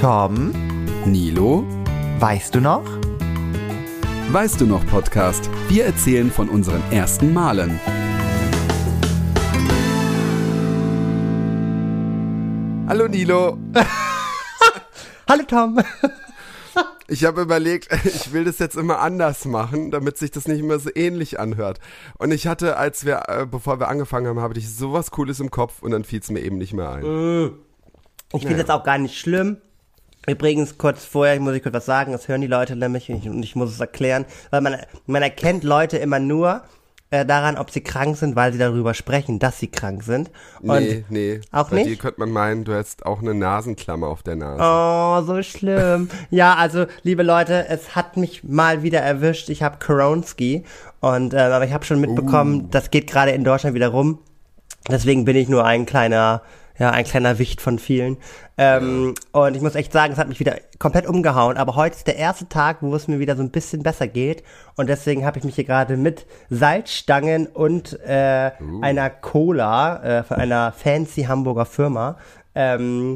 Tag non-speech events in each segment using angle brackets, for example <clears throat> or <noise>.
Tom, Nilo, weißt du noch? weißt du noch Podcast? Wir erzählen von unseren ersten Malen. Hallo Nilo. <laughs> Hallo Tom. <laughs> Ich habe überlegt, ich will das jetzt immer anders machen, damit sich das nicht immer so ähnlich anhört. Und ich hatte, als wir, äh, bevor wir angefangen haben, habe ich sowas Cooles im Kopf und dann fiel es mir eben nicht mehr ein. Ich finde das auch gar nicht schlimm. Übrigens, kurz vorher muss ich kurz was sagen, das hören die Leute nämlich und ich, und ich muss es erklären, weil man, man erkennt Leute immer nur äh, daran, ob sie krank sind, weil sie darüber sprechen, dass sie krank sind. Und nee, nee. auch Bei nicht? dir könnte man meinen, du hättest auch eine Nasenklammer auf der Nase. Oh, so schlimm. ja, also, liebe Leute, es hat mich mal wieder erwischt. Ich habe Koronski und äh, aber ich habe schon mitbekommen, das geht gerade in Deutschland wieder rum. Deswegen bin ich nur ein kleiner, ja, ein kleiner Wicht von vielen. Ähm, Und ich muss echt sagen, es hat mich wieder komplett umgehauen. Aber heute ist der erste Tag, wo es mir wieder so ein bisschen besser geht. Und deswegen habe ich mich hier gerade mit Salzstangen und äh, einer Cola äh, von einer fancy Hamburger Firma ähm,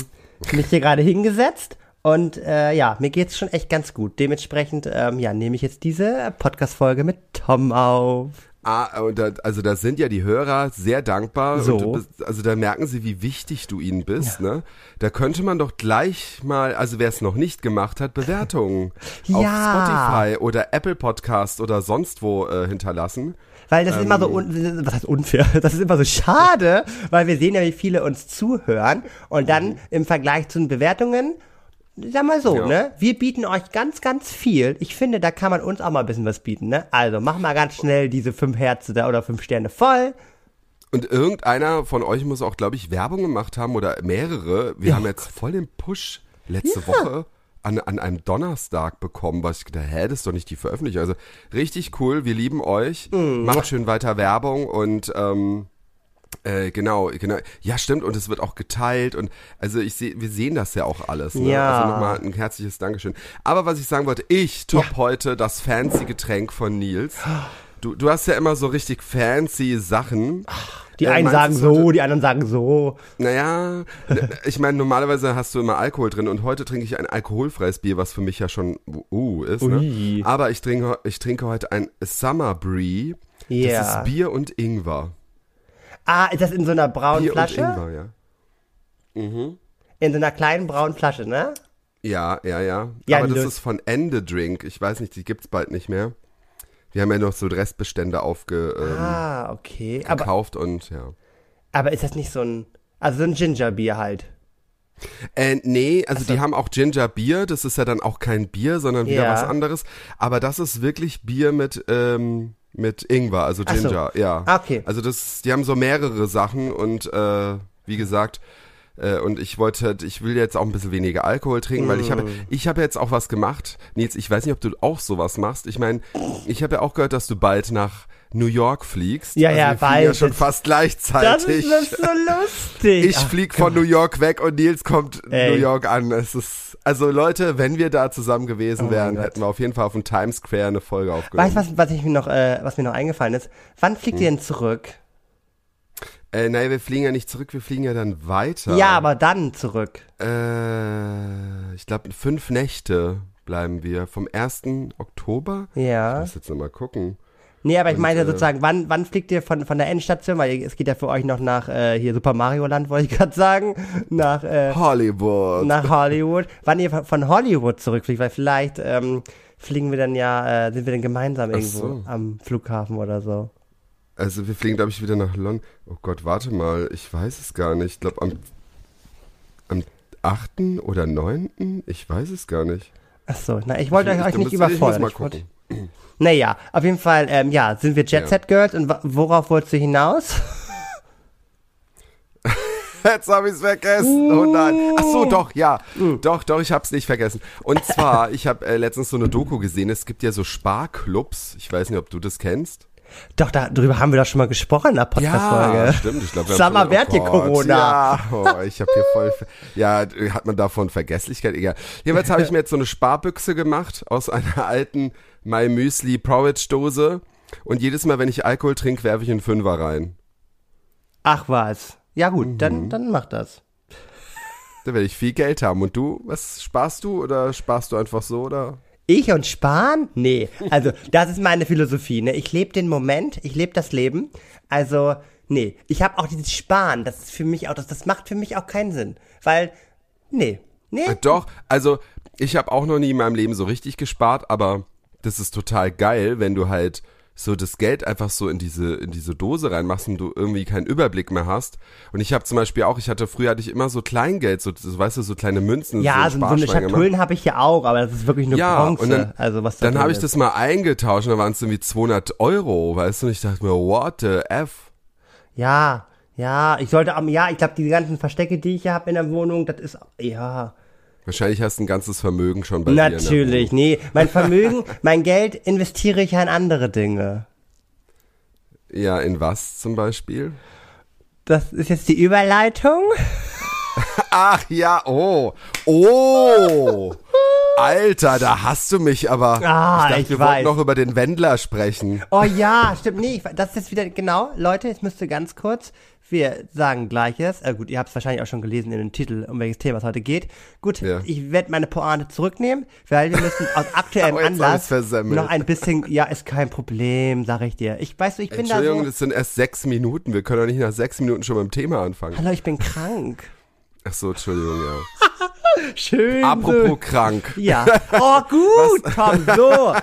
mich hier gerade hingesetzt. Und äh, ja, mir geht's schon echt ganz gut. Dementsprechend, ähm, ja, nehme ich jetzt diese Podcast-Folge mit Tom auf. Ah, und da, also da sind ja die Hörer sehr dankbar. So. Bist, also da merken sie, wie wichtig du ihnen bist, ne? Da könnte man doch gleich mal, also wer es noch nicht gemacht hat, Bewertungen <laughs> auf Ja. Spotify oder Apple Podcast oder sonst wo äh, hinterlassen. Weil das ist immer so, un was heißt unfair? <laughs> Das ist immer so schade, weil wir sehen ja, wie viele uns zuhören und dann im Vergleich zu den Bewertungen, sag mal so, Ja. ne? Wir bieten euch ganz, ganz viel. Ich finde, da kann man uns auch mal ein bisschen was bieten, ne? Also, mach mal ganz schnell diese fünf Herzen da oder fünf Sterne voll. Und irgendeiner von euch muss auch, glaube ich, Werbung gemacht haben oder mehrere. Wir haben jetzt voll den Push letzte Woche an, an einem Donnerstag bekommen, was ich gedacht, hä, das ist doch nicht die Veröffentlichung. Also richtig cool, wir lieben euch. Macht schön weiter Werbung und ähm, äh, genau, genau. Ja, stimmt, und es wird auch geteilt und also ich sehe, wir sehen das ja auch alles. Ne? Ja. Also nochmal ein herzliches Dankeschön. Aber was ich sagen wollte, ich top heute das fancy Getränk von Nils. Du, du hast ja immer so richtig fancy Sachen. Die Äh, einen meinst sagen so, die anderen sagen so. Naja, ich meine, normalerweise hast du immer Alkohol drin und heute trinke ich ein alkoholfreies Bier, was für mich ja schon uh ist. Ne? Aber ich trinke, ich trinke heute ein Summer Brie. Ja. Das ist Bier und Ingwer. Ah, ist das in so einer braunen Bier Flasche? und Ingwer, ja. In so einer kleinen braunen Flasche, ne? Ja, ja, ja. Ja, Aber das ist von Ende Drink. Ich weiß nicht, die gibt's bald nicht mehr. Wir haben ja noch so Restbestände aufge, ähm, Ah, okay. Aber, gekauft und ja. aber ist das nicht so ein, also so ein Gingerbier halt? Äh, nee, also die haben auch Ginger Bier, das ist ja dann auch kein Bier, sondern wieder Ja. was anderes. Aber das ist wirklich Bier mit, ähm, mit Ingwer, also Ach so. Ginger, ja. Ah, okay. Also das, die haben so mehrere Sachen und äh, wie gesagt, äh, und ich wollte, ich will jetzt auch ein bisschen weniger Alkohol trinken, weil ich habe, Mm. ich habe jetzt auch was gemacht. Nils, ich weiß nicht, ob du auch sowas machst. Ich meine, ich habe ja auch gehört, dass du bald nach New York fliegst. Ja, also ja, bald. ja schon fast gleichzeitig. Das ist so lustig. Ich flieg von New York weg und Nils kommt Ey. New York an. Es ist, also Leute, wenn wir da zusammen gewesen Oh wären, hätten wir auf jeden Fall auf dem Times Square eine Folge aufgenommen. Weißt du, was, was, ich mir noch, äh, was mir noch eingefallen ist? Wann fliegt Hm. ihr denn zurück? Äh, nein, wir fliegen ja nicht zurück, wir fliegen ja dann weiter. Ja, aber dann zurück. Äh, ich glaube, fünf Nächte bleiben wir. Vom 1. Oktober? Ich Ja. muss jetzt nochmal gucken. Nee, aber ich Und, meine äh, sozusagen, wann, wann fliegt ihr von, von der Endstation? Weil es geht ja für euch noch nach äh, hier Super Mario Land, wollte ich <laughs> gerade sagen. Nach, äh, Hollywood. nach Hollywood. Wann ihr von- Hollywood zurückfliegt, weil vielleicht ähm, fliegen wir dann ja, äh, sind wir dann gemeinsam Ach irgendwo so. am Flughafen oder so. Also wir fliegen, glaube ich, wieder nach London. Oh Gott, warte mal, ich weiß es gar nicht. Ich glaube am, am 8. oder 9. Ich weiß es gar nicht. Ach so, na, ich wollte euch nicht muss- Ich muss überfordern. mal gucken. <clears throat> Naja, auf jeden Fall, ähm, ja, sind wir Jet Ja. Set Girls und worauf wolltest du hinaus? <laughs> Jetzt habe ich es vergessen. Oh nein. Ach so, doch, ja. Uh. Doch, doch, ich habe es nicht vergessen. Und zwar, <laughs> ich habe äh, letztens so eine Doku gesehen. Es gibt ja so Sparclubs. Ich weiß nicht, ob du das kennst. Doch, darüber haben wir doch schon mal gesprochen in der Podcast-Folge. stimmt. Ich glaube, wir Sag mal, haben schon- hat hier Corona? Ja, oh, ich habe hier voll. Ja, hat man davon Vergesslichkeit? Egal. Jedenfalls habe ich mir jetzt so eine Sparbüchse gemacht aus einer alten My Müsli Porridge Dose. Und jedes Mal, wenn ich Alkohol trinke, werfe ich einen Fünfer rein. Ach was. Ja gut, Mhm. dann, dann mach das. Da werde ich viel Geld haben. Und du, was sparst du oder sparst du einfach so oder? Ich und sparen? Nee. Also, das ist meine Philosophie. Ne? Ich lebe den Moment, ich lebe das Leben. Also, nee. Ich habe auch dieses Sparen, das ist für mich auch, das, das macht für mich auch keinen Sinn. Weil, nee. Nee. Doch, also ich habe auch noch nie in meinem Leben so richtig gespart, aber das ist total geil, wenn du halt so das Geld einfach so in diese in diese Dose reinmachst und du irgendwie keinen Überblick mehr hast. Und ich habe zum Beispiel auch, ich hatte früher hatte ich immer so Kleingeld, so, so weißt du, so kleine Münzen. Ja, so, so, so eine. Schatullen habe ich ja auch, aber das ist wirklich nur Ja, Bronze. und dann, also, was da dann habe ich das mal eingetauscht und da waren es irgendwie 200 Euro, weißt du, und ich dachte mir, what the F? Ja, ja, ich sollte am, ja, ich glaube, die ganzen Verstecke, die ich hier habe in der Wohnung, das ist, ja, Wahrscheinlich hast du ein ganzes Vermögen schon bei dir. ne? natürlich, nee, mein Vermögen, <laughs> mein Geld investiere ich ja in andere Dinge. Ja, in was zum Beispiel? Das ist jetzt die Überleitung. <laughs> Ach ja, oh. Oh. Alter, da hast du mich aber. Ah, ich dachte, ich wir weiß. wollten noch über den Wendler sprechen. Oh ja, stimmt, nee, ich, das ist jetzt wieder, genau, Leute, jetzt müsst ihr ganz kurz, wir sagen gleiches, äh, gut, ihr habt es wahrscheinlich auch schon gelesen in dem Titel, um welches Thema es heute geht. Gut, Ja. ich werde meine Pointe zurücknehmen, weil wir müssen aus <laughs> aktuellem alles Anlass noch ein bisschen, ja, ist kein Problem, sag ich dir. Ich weiß, du, ich bin da Entschuldigung, so, das sind erst sechs Minuten. Wir können doch nicht nach sechs Minuten schon beim Thema anfangen. hallo, ich bin krank. Ach so, Entschuldigung, ja. <laughs> Schön. Apropos krank. Ja. <laughs> Oh, gut, Tom, so.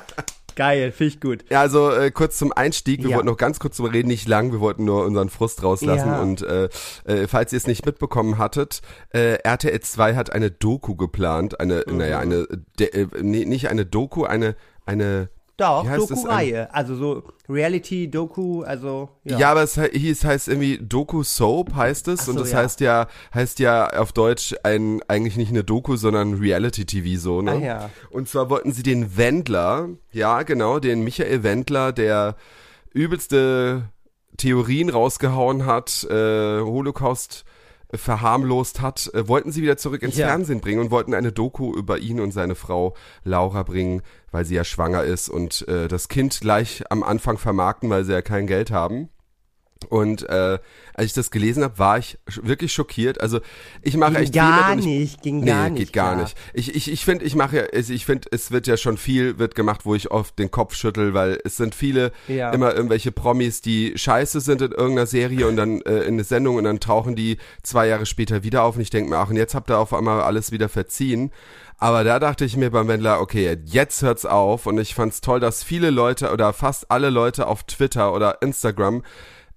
Geil, finde ich gut. Ja, also äh, kurz zum Einstieg. Wir Ja. wollten noch ganz kurz drüber reden, nicht lang. Wir wollten nur unseren Frust rauslassen. Ja. Und äh, äh, falls ihr es nicht mitbekommen hattet, äh, RTL 2 hat eine Doku geplant. Eine, Mhm. naja, eine, de, äh, nee, nicht eine Doku, eine, eine Doch? Doku-Reihe. Also so Reality, Doku, also, ja. Ja, aber es hieß, heißt irgendwie Doku Soap heißt es so, und das ja. heißt ja heißt ja auf Deutsch ein eigentlich nicht eine Doku, sondern Reality TV so, ne? Ah, ja. Und zwar wollten sie den Wendler, ja, genau, den Michael Wendler, der übelste Theorien rausgehauen hat, äh, Holocaust verharmlost hat, äh, wollten sie wieder zurück ins Ja. Fernsehen bringen und wollten eine Doku über ihn und seine Frau Laura bringen, weil sie ja schwanger ist und äh, das Kind gleich am Anfang vermarkten, weil sie ja kein Geld haben. Und äh, als ich das gelesen habe, war ich wirklich schockiert. Also ich mache Ging echt viel gar ich, nicht, ging nee, gar nicht. geht gar klar. nicht. Ich ich ich finde, ich mache ja, also ich finde, es wird ja schon viel wird gemacht, wo ich oft den Kopf schüttel, weil es sind viele Ja. immer irgendwelche Promis, die scheiße sind in irgendeiner Serie und dann äh, in eine Sendung und dann tauchen die zwei Jahre später wieder auf und ich denke mir, ach und jetzt habt ihr auf einmal alles wieder verziehen. Aber da dachte ich mir beim Wendler, okay, jetzt hört's auf und ich fand's toll, dass viele Leute oder fast alle Leute auf Twitter oder Instagram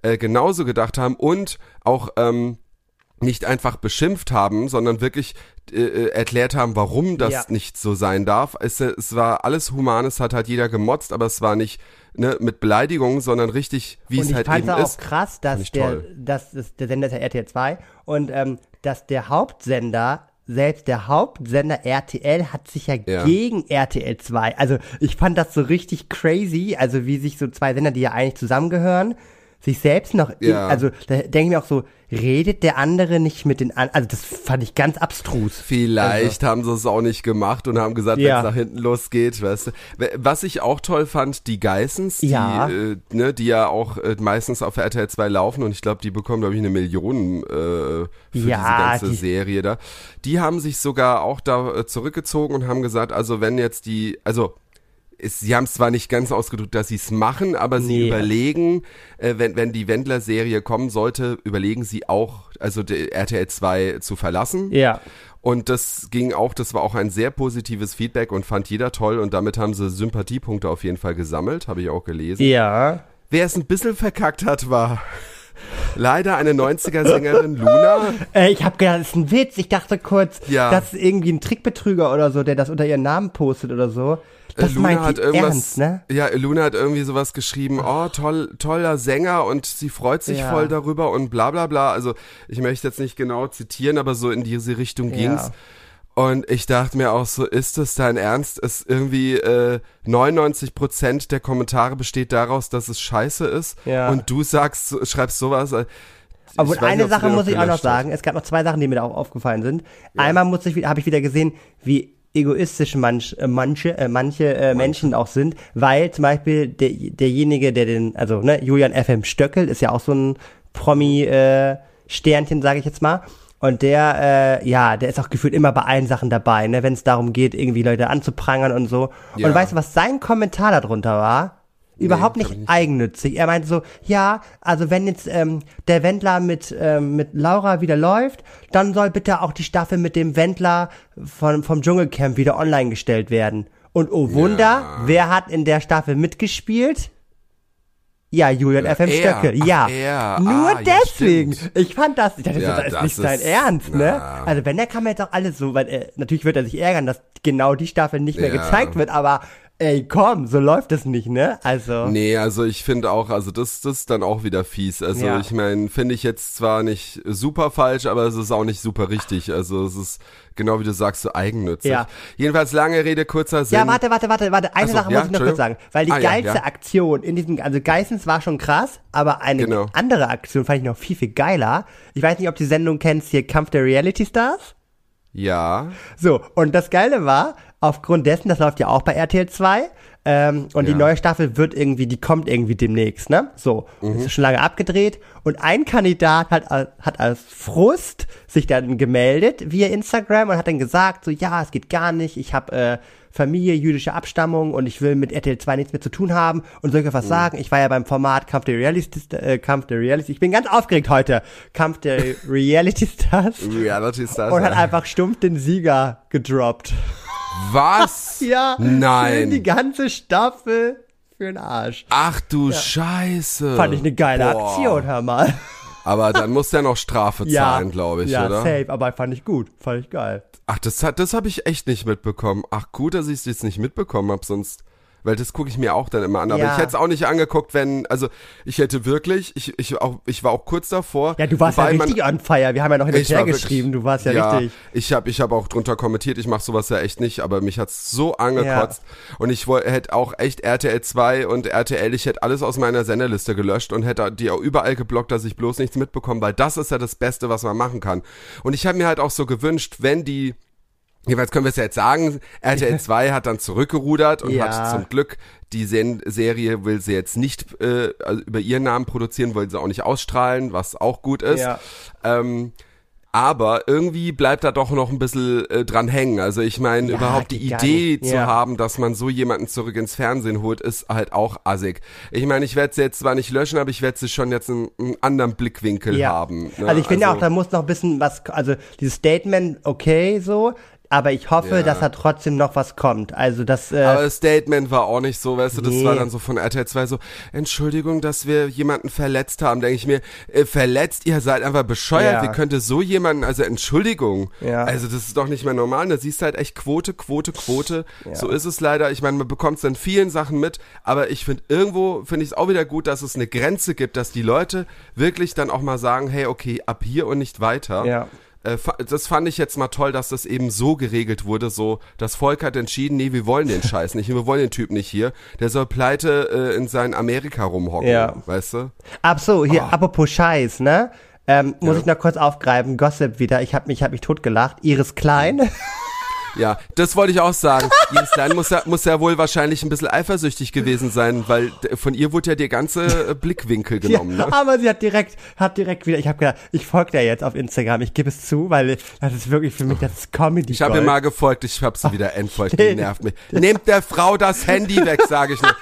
äh, genauso gedacht haben und auch ähm, nicht einfach beschimpft haben, sondern wirklich äh, äh, erklärt haben, warum das Ja. nicht so sein darf. Es, äh, es war alles human, es hat halt jeder gemotzt, aber es war nicht ne, mit Beleidigungen, sondern richtig, wie und es ich halt fand eben es auch ist. krass, Fand dass ich der, toll. dass es, der Sender ist ja RTL 2 und ähm, dass der Hauptsender selbst der Hauptsender RTL hat sich ja, Ja. gegen RTL 2. Also ich fand das so richtig crazy, also wie sich so zwei Sender, die ja eigentlich zusammengehören, sich selbst noch, Ja. also da denke ich mir auch so, redet der andere nicht mit den anderen, also das fand ich ganz abstrus. Vielleicht haben sie es auch nicht gemacht und haben gesagt, Also Ja. wenn es nach hinten losgeht, weißt du. Was ich auch toll fand, die Geissens, die, Ja. äh, ne, die ja auch äh, meistens auf RTL 2 laufen und ich glaube, die bekommen, glaube ich, eine Million äh, für Ja, diese ganze die- Serie da. Die haben sich sogar auch da äh, zurückgezogen und haben gesagt, also wenn jetzt die, also es, sie haben es zwar nicht ganz ausgedrückt, dass sie es machen, aber sie Nee. überlegen, äh, wenn, wenn die Wendler-Serie kommen sollte, überlegen sie auch, also die RTL 2 zu verlassen. Ja. Und das ging auch, das war auch ein sehr positives Feedback und fand jeder toll und damit haben sie Sympathiepunkte auf jeden Fall gesammelt, habe ich auch gelesen. Ja. Wer es ein bisschen verkackt hat, war leider eine 90er-Sängerin Luna. <laughs> Äh, ich habe gedacht, das ist ein Witz. Ich dachte kurz, Ja. das ist irgendwie ein Trickbetrüger oder so, der das unter ihren Namen postet oder so. Das Luna hat irgendwas, ernst, ne? ja, Luna hat irgendwie sowas geschrieben, oh, toll, toller Sänger und sie freut sich Ja. voll darüber und bla bla bla. Also ich möchte jetzt nicht genau zitieren, aber so in diese Richtung Ja. ging's. Und ich dachte mir auch so, ist das dein Ernst? Es irgendwie äh, 99 Prozent der Kommentare besteht daraus, dass es scheiße ist. Ja. Und du sagst, schreibst sowas. äh, Obwohl, eine nicht, Sache muss ich auch noch sagen. Es gab noch zwei Sachen, die mir da auch aufgefallen sind. Einmal muss ich, habe ich wieder gesehen, wie egoistisch manch, äh, manche, äh, manche äh, Menschen auch sind, weil zum Beispiel der, derjenige, der den, also ne, Julian FM Stöckel ist ja auch so ein Promi-Sternchen, sage ich jetzt mal. Und der, äh, ja, der ist auch gefühlt immer bei allen Sachen dabei, ne, wenn es darum geht, irgendwie Leute anzuprangern und so. Ja. Und weißt du, was sein Kommentar darunter war? Überhaupt hab nicht, ich nicht. eigennützig. Er meinte so, ja, also wenn jetzt ähm, der Wendler mit, ähm, mit Laura wieder läuft, dann soll bitte auch die Staffel mit dem Wendler von, vom Dschungelcamp wieder online gestellt werden. Und oh Wunder, wer hat in der Staffel mitgespielt? Ja, Julian FM er. Stöckel, Ach, ja. er. Nur Ah, ja, deswegen. stimmt. ich fand das, ich dachte, Ja, das ist das nicht sein ist- Ernst, ne? na. Also wenn, der kann man jetzt auch alles so, weil äh, natürlich wird er sich ärgern, dass genau die Staffel nicht mehr Ja. gezeigt wird, aber ey, komm, so läuft es nicht, ne? Also. Nee, also ich finde auch, also das, das ist dann auch wieder fies. Also Ja. ich meine, finde ich jetzt zwar nicht super falsch, aber es ist auch nicht super richtig. Also es ist genau wie du sagst, so eigennützig. Ja. Jedenfalls lange Rede, kurzer Sinn. Ja, warte, warte, warte, warte. Eine so, Sache ja, muss ich noch kurz sagen. Weil die Ah, geilste ja. Aktion in diesem, also Geissens war schon krass, aber eine Genau. andere Aktion fand ich noch viel, viel geiler. Ich weiß nicht, ob du die Sendung kennst, hier Kampf der Reality Stars. Ja. So, und das Geile war, aufgrund dessen, das läuft ja auch bei RTL 2, ähm, und die Ja. neue Staffel wird irgendwie, die kommt irgendwie demnächst, ne? So, ist schon lange abgedreht. Und ein Kandidat hat, hat als Frust sich dann gemeldet via Instagram und hat dann gesagt, so, ja, es geht gar nicht, ich habe äh, Familie, jüdische Abstammung und ich will mit RTL 2 nichts mehr zu tun haben und soll ich was sagen? Ich war ja beim Format Kampf der Reality, äh, Kampf der Reality, ich bin ganz aufgeregt heute, Kampf der <laughs> Reality Stars Reality Stars. und hat einfach stumpf den Sieger gedroppt. Was? <laughs> Ja, für die Nein. ganze Staffel für den Arsch. Ach du Scheiße. Fand ich eine geile Boah. Aktion, hör mal. Aber dann muss der noch Strafe <laughs> Ja, zahlen, glaube ich, ja, oder? safe, aber fand ich gut, fand ich geil. Ach, das hat, das habe ich echt nicht mitbekommen. Ach, gut, dass ich es jetzt nicht mitbekommen habe, sonst, weil das gucke ich mir auch dann immer an. Aber Ja. ich hätte es auch nicht angeguckt, wenn, also ich hätte wirklich, ich, ich, auch, ich war auch kurz davor. Ja, du warst ja wobei man- richtig on fire, wir haben ja noch hin und her geschrieben, du warst ja, richtig. Ich habe ich hab auch drunter kommentiert, ich mache sowas ja echt nicht, aber mich hat's so angekotzt. Und ich hätte auch echt RTL 2 und RTL, ich hätte alles aus meiner Senderliste gelöscht und hätte die auch überall geblockt, dass ich bloß nichts mitbekomme, weil das ist ja das Beste, was man machen kann. Und ich habe mir halt auch so gewünscht, wenn die Jeweils können wir es ja jetzt sagen, RTL 2 <laughs> hat dann zurückgerudert und Ja. hat zum Glück die Sen Serie will sie jetzt nicht äh, also über ihren Namen produzieren, wollen sie auch nicht ausstrahlen, was auch gut ist. Ja. Ähm, aber irgendwie bleibt da doch noch ein bisschen äh, dran hängen. Also ich meine, Ja, überhaupt die Idee zu Ja. haben, dass man so jemanden zurück ins Fernsehen holt, ist halt auch assig. Ich meine, ich werde sie jetzt zwar nicht löschen, aber ich werde sie schon jetzt einen, einen anderen Blickwinkel Ja. haben. ne? Also ich finde auch, da muss noch ein bisschen was, also dieses Statement, okay, so, aber ich hoffe, Ja. dass da trotzdem noch was kommt. Also das, äh, Aber das Statement war auch nicht so, weißt du, das Nee. war dann so von RTL 2 so, Entschuldigung, dass wir jemanden verletzt haben. Denke ich mir, äh, verletzt, ihr seid einfach bescheuert, Ja. wie könnte so jemanden, also Entschuldigung. Ja. Also das ist doch nicht mehr normal. Da siehst du halt echt Quote, Quote, Quote. So ist es leider. Ich meine, man bekommt es in vielen Sachen mit, aber ich finde irgendwo, finde ich es auch wieder gut, dass es eine Grenze gibt, dass die Leute wirklich dann auch mal sagen, hey, okay, ab hier und nicht weiter. Ja. Äh, Das fand ich jetzt mal toll, dass das eben so geregelt wurde, so das Volk hat entschieden, nee, wir wollen den Scheiß nicht, wir wollen den Typ nicht hier, der soll pleite äh, in sein Amerika rumhocken, Ja. weißt du? Ab so, hier, Ah. apropos Scheiß, ne? Ähm, muss Ja. ich noch kurz aufgreifen, Gossip wieder, ich hab mich, hab mich totgelacht. Iris Klein, <laughs> Ja, das wollte ich auch sagen. Iris Klein muss ja, muss ja wohl wahrscheinlich ein bisschen eifersüchtig gewesen sein, weil von ihr wurde ja der ganze äh, Blickwinkel genommen. Ja, Ne? aber sie hat direkt, hat direkt wieder, ich habe gedacht, ich folge der jetzt auf Instagram, ich gebe es zu, weil das ist wirklich für mich, das ist Comedy. Ich habe ihr mal gefolgt, ich habe sie wieder <laughs> entfolgt, die nervt mich. Nehmt der Frau das Handy weg, sage ich nur.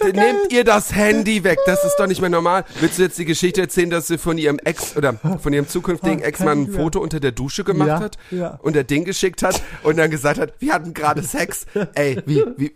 So. Nehmt ihr das Handy weg, das ist doch nicht mehr normal. Willst du jetzt die Geschichte erzählen, dass sie von ihrem Ex oder von ihrem zukünftigen Oh, Ex-Mann ein. Foto unter der Dusche gemacht Ja, hat ja. und der Ding geschickt hat und dann gesagt hat, wir hatten gerade Sex. Ey, wie, wie,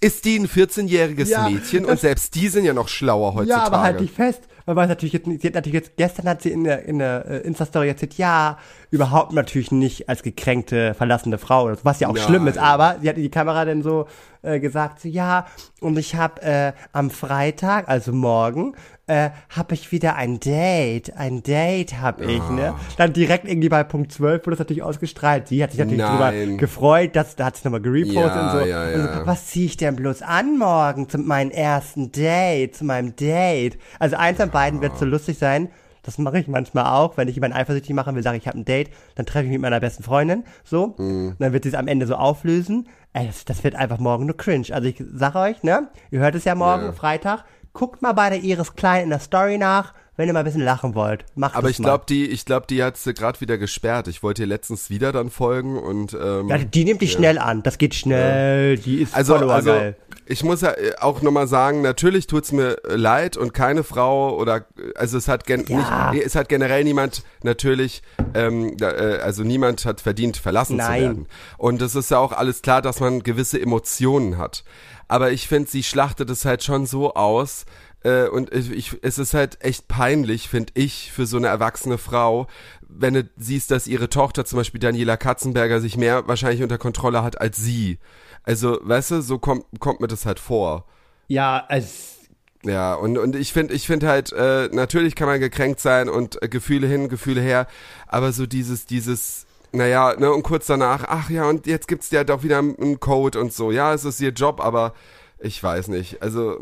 ist die ein 14-jähriges Ja, Mädchen und selbst die sind ja noch schlauer heutzutage. Ja, aber halt dich fest. Man weiß natürlich jetzt, sie hat natürlich jetzt, gestern hat sie in der, in der äh, Insta-Story erzählt, ja, überhaupt natürlich nicht als gekränkte, verlassene Frau, was ja auch Nein. schlimm ist, aber sie hat in die Kamera dann so äh, gesagt, so, ja, und ich habe äh, am Freitag, also morgen, äh, habe ich wieder ein Date, ein Date habe ich, ne? Dann direkt irgendwie bei Punkt 12 wurde das natürlich ausgestrahlt. Sie hat sich natürlich Nein. drüber gefreut, dass, da hat sie nochmal gerepostet Ja, und so. ja, Und so, ja. was ziehe ich denn bloß an morgen zu meinem ersten Date, zu meinem Date? Also eins von beiden wird so lustig sein. Das mache ich manchmal auch, wenn ich jemanden eifersüchtig machen will, sage ich, habe ein Date, dann treffe ich mich mit meiner besten Freundin, so, Mhm. dann wird sie es am Ende so auflösen. Ey, das, das wird einfach morgen nur cringe. Also ich sag euch, ne, ihr hört es ja morgen, Ja. Freitag, guckt mal bei der Iris Klein in der Story nach, wenn ihr mal ein bisschen lachen wollt, macht Aber es ich glaube, die, ich glaube, die hat sie gerade wieder gesperrt. Ich wollte ihr letztens wieder dann folgen und ähm, Ja, die nimmt dich schnell an. Das geht schnell. Die ist also, Follower also geil. ich muss ja äh, auch nochmal sagen, natürlich tut's mir äh, leid und keine Frau oder äh, also es hat gen Ja. nicht, es hat generell niemand natürlich, ähm, äh, also niemand hat verdient, verlassen Nein. zu werden. Und es ist ja auch alles klar, dass man gewisse Emotionen hat. Aber ich finde, sie schlachtet es halt schon so aus. Äh, und ich, ich, es ist halt echt peinlich, finde ich, für so eine erwachsene Frau, wenn du siehst, dass ihre Tochter, zum Beispiel Daniela Katzenberger, sich mehr wahrscheinlich unter Kontrolle hat als sie. Also, weißt du, so kommt, kommt mir das halt vor. Ja, es, Ja, und, und ich finde, ich finde halt, äh, natürlich kann man gekränkt sein und äh, Gefühle hin, Gefühle her, aber so dieses, dieses, naja, ne, und kurz danach, ach ja, und jetzt gibt's ja doch wieder einen Code und so. Ja, es ist ihr Job, aber ich weiß nicht. Also.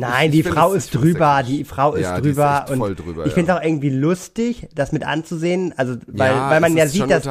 Nein, die Frau es- ist drüber, die Frau ist Ja, ist drüber echt und drüber, ich finde es auch irgendwie lustig, das mit anzusehen, also weil, Ja, weil man es ja ist sieht, dass,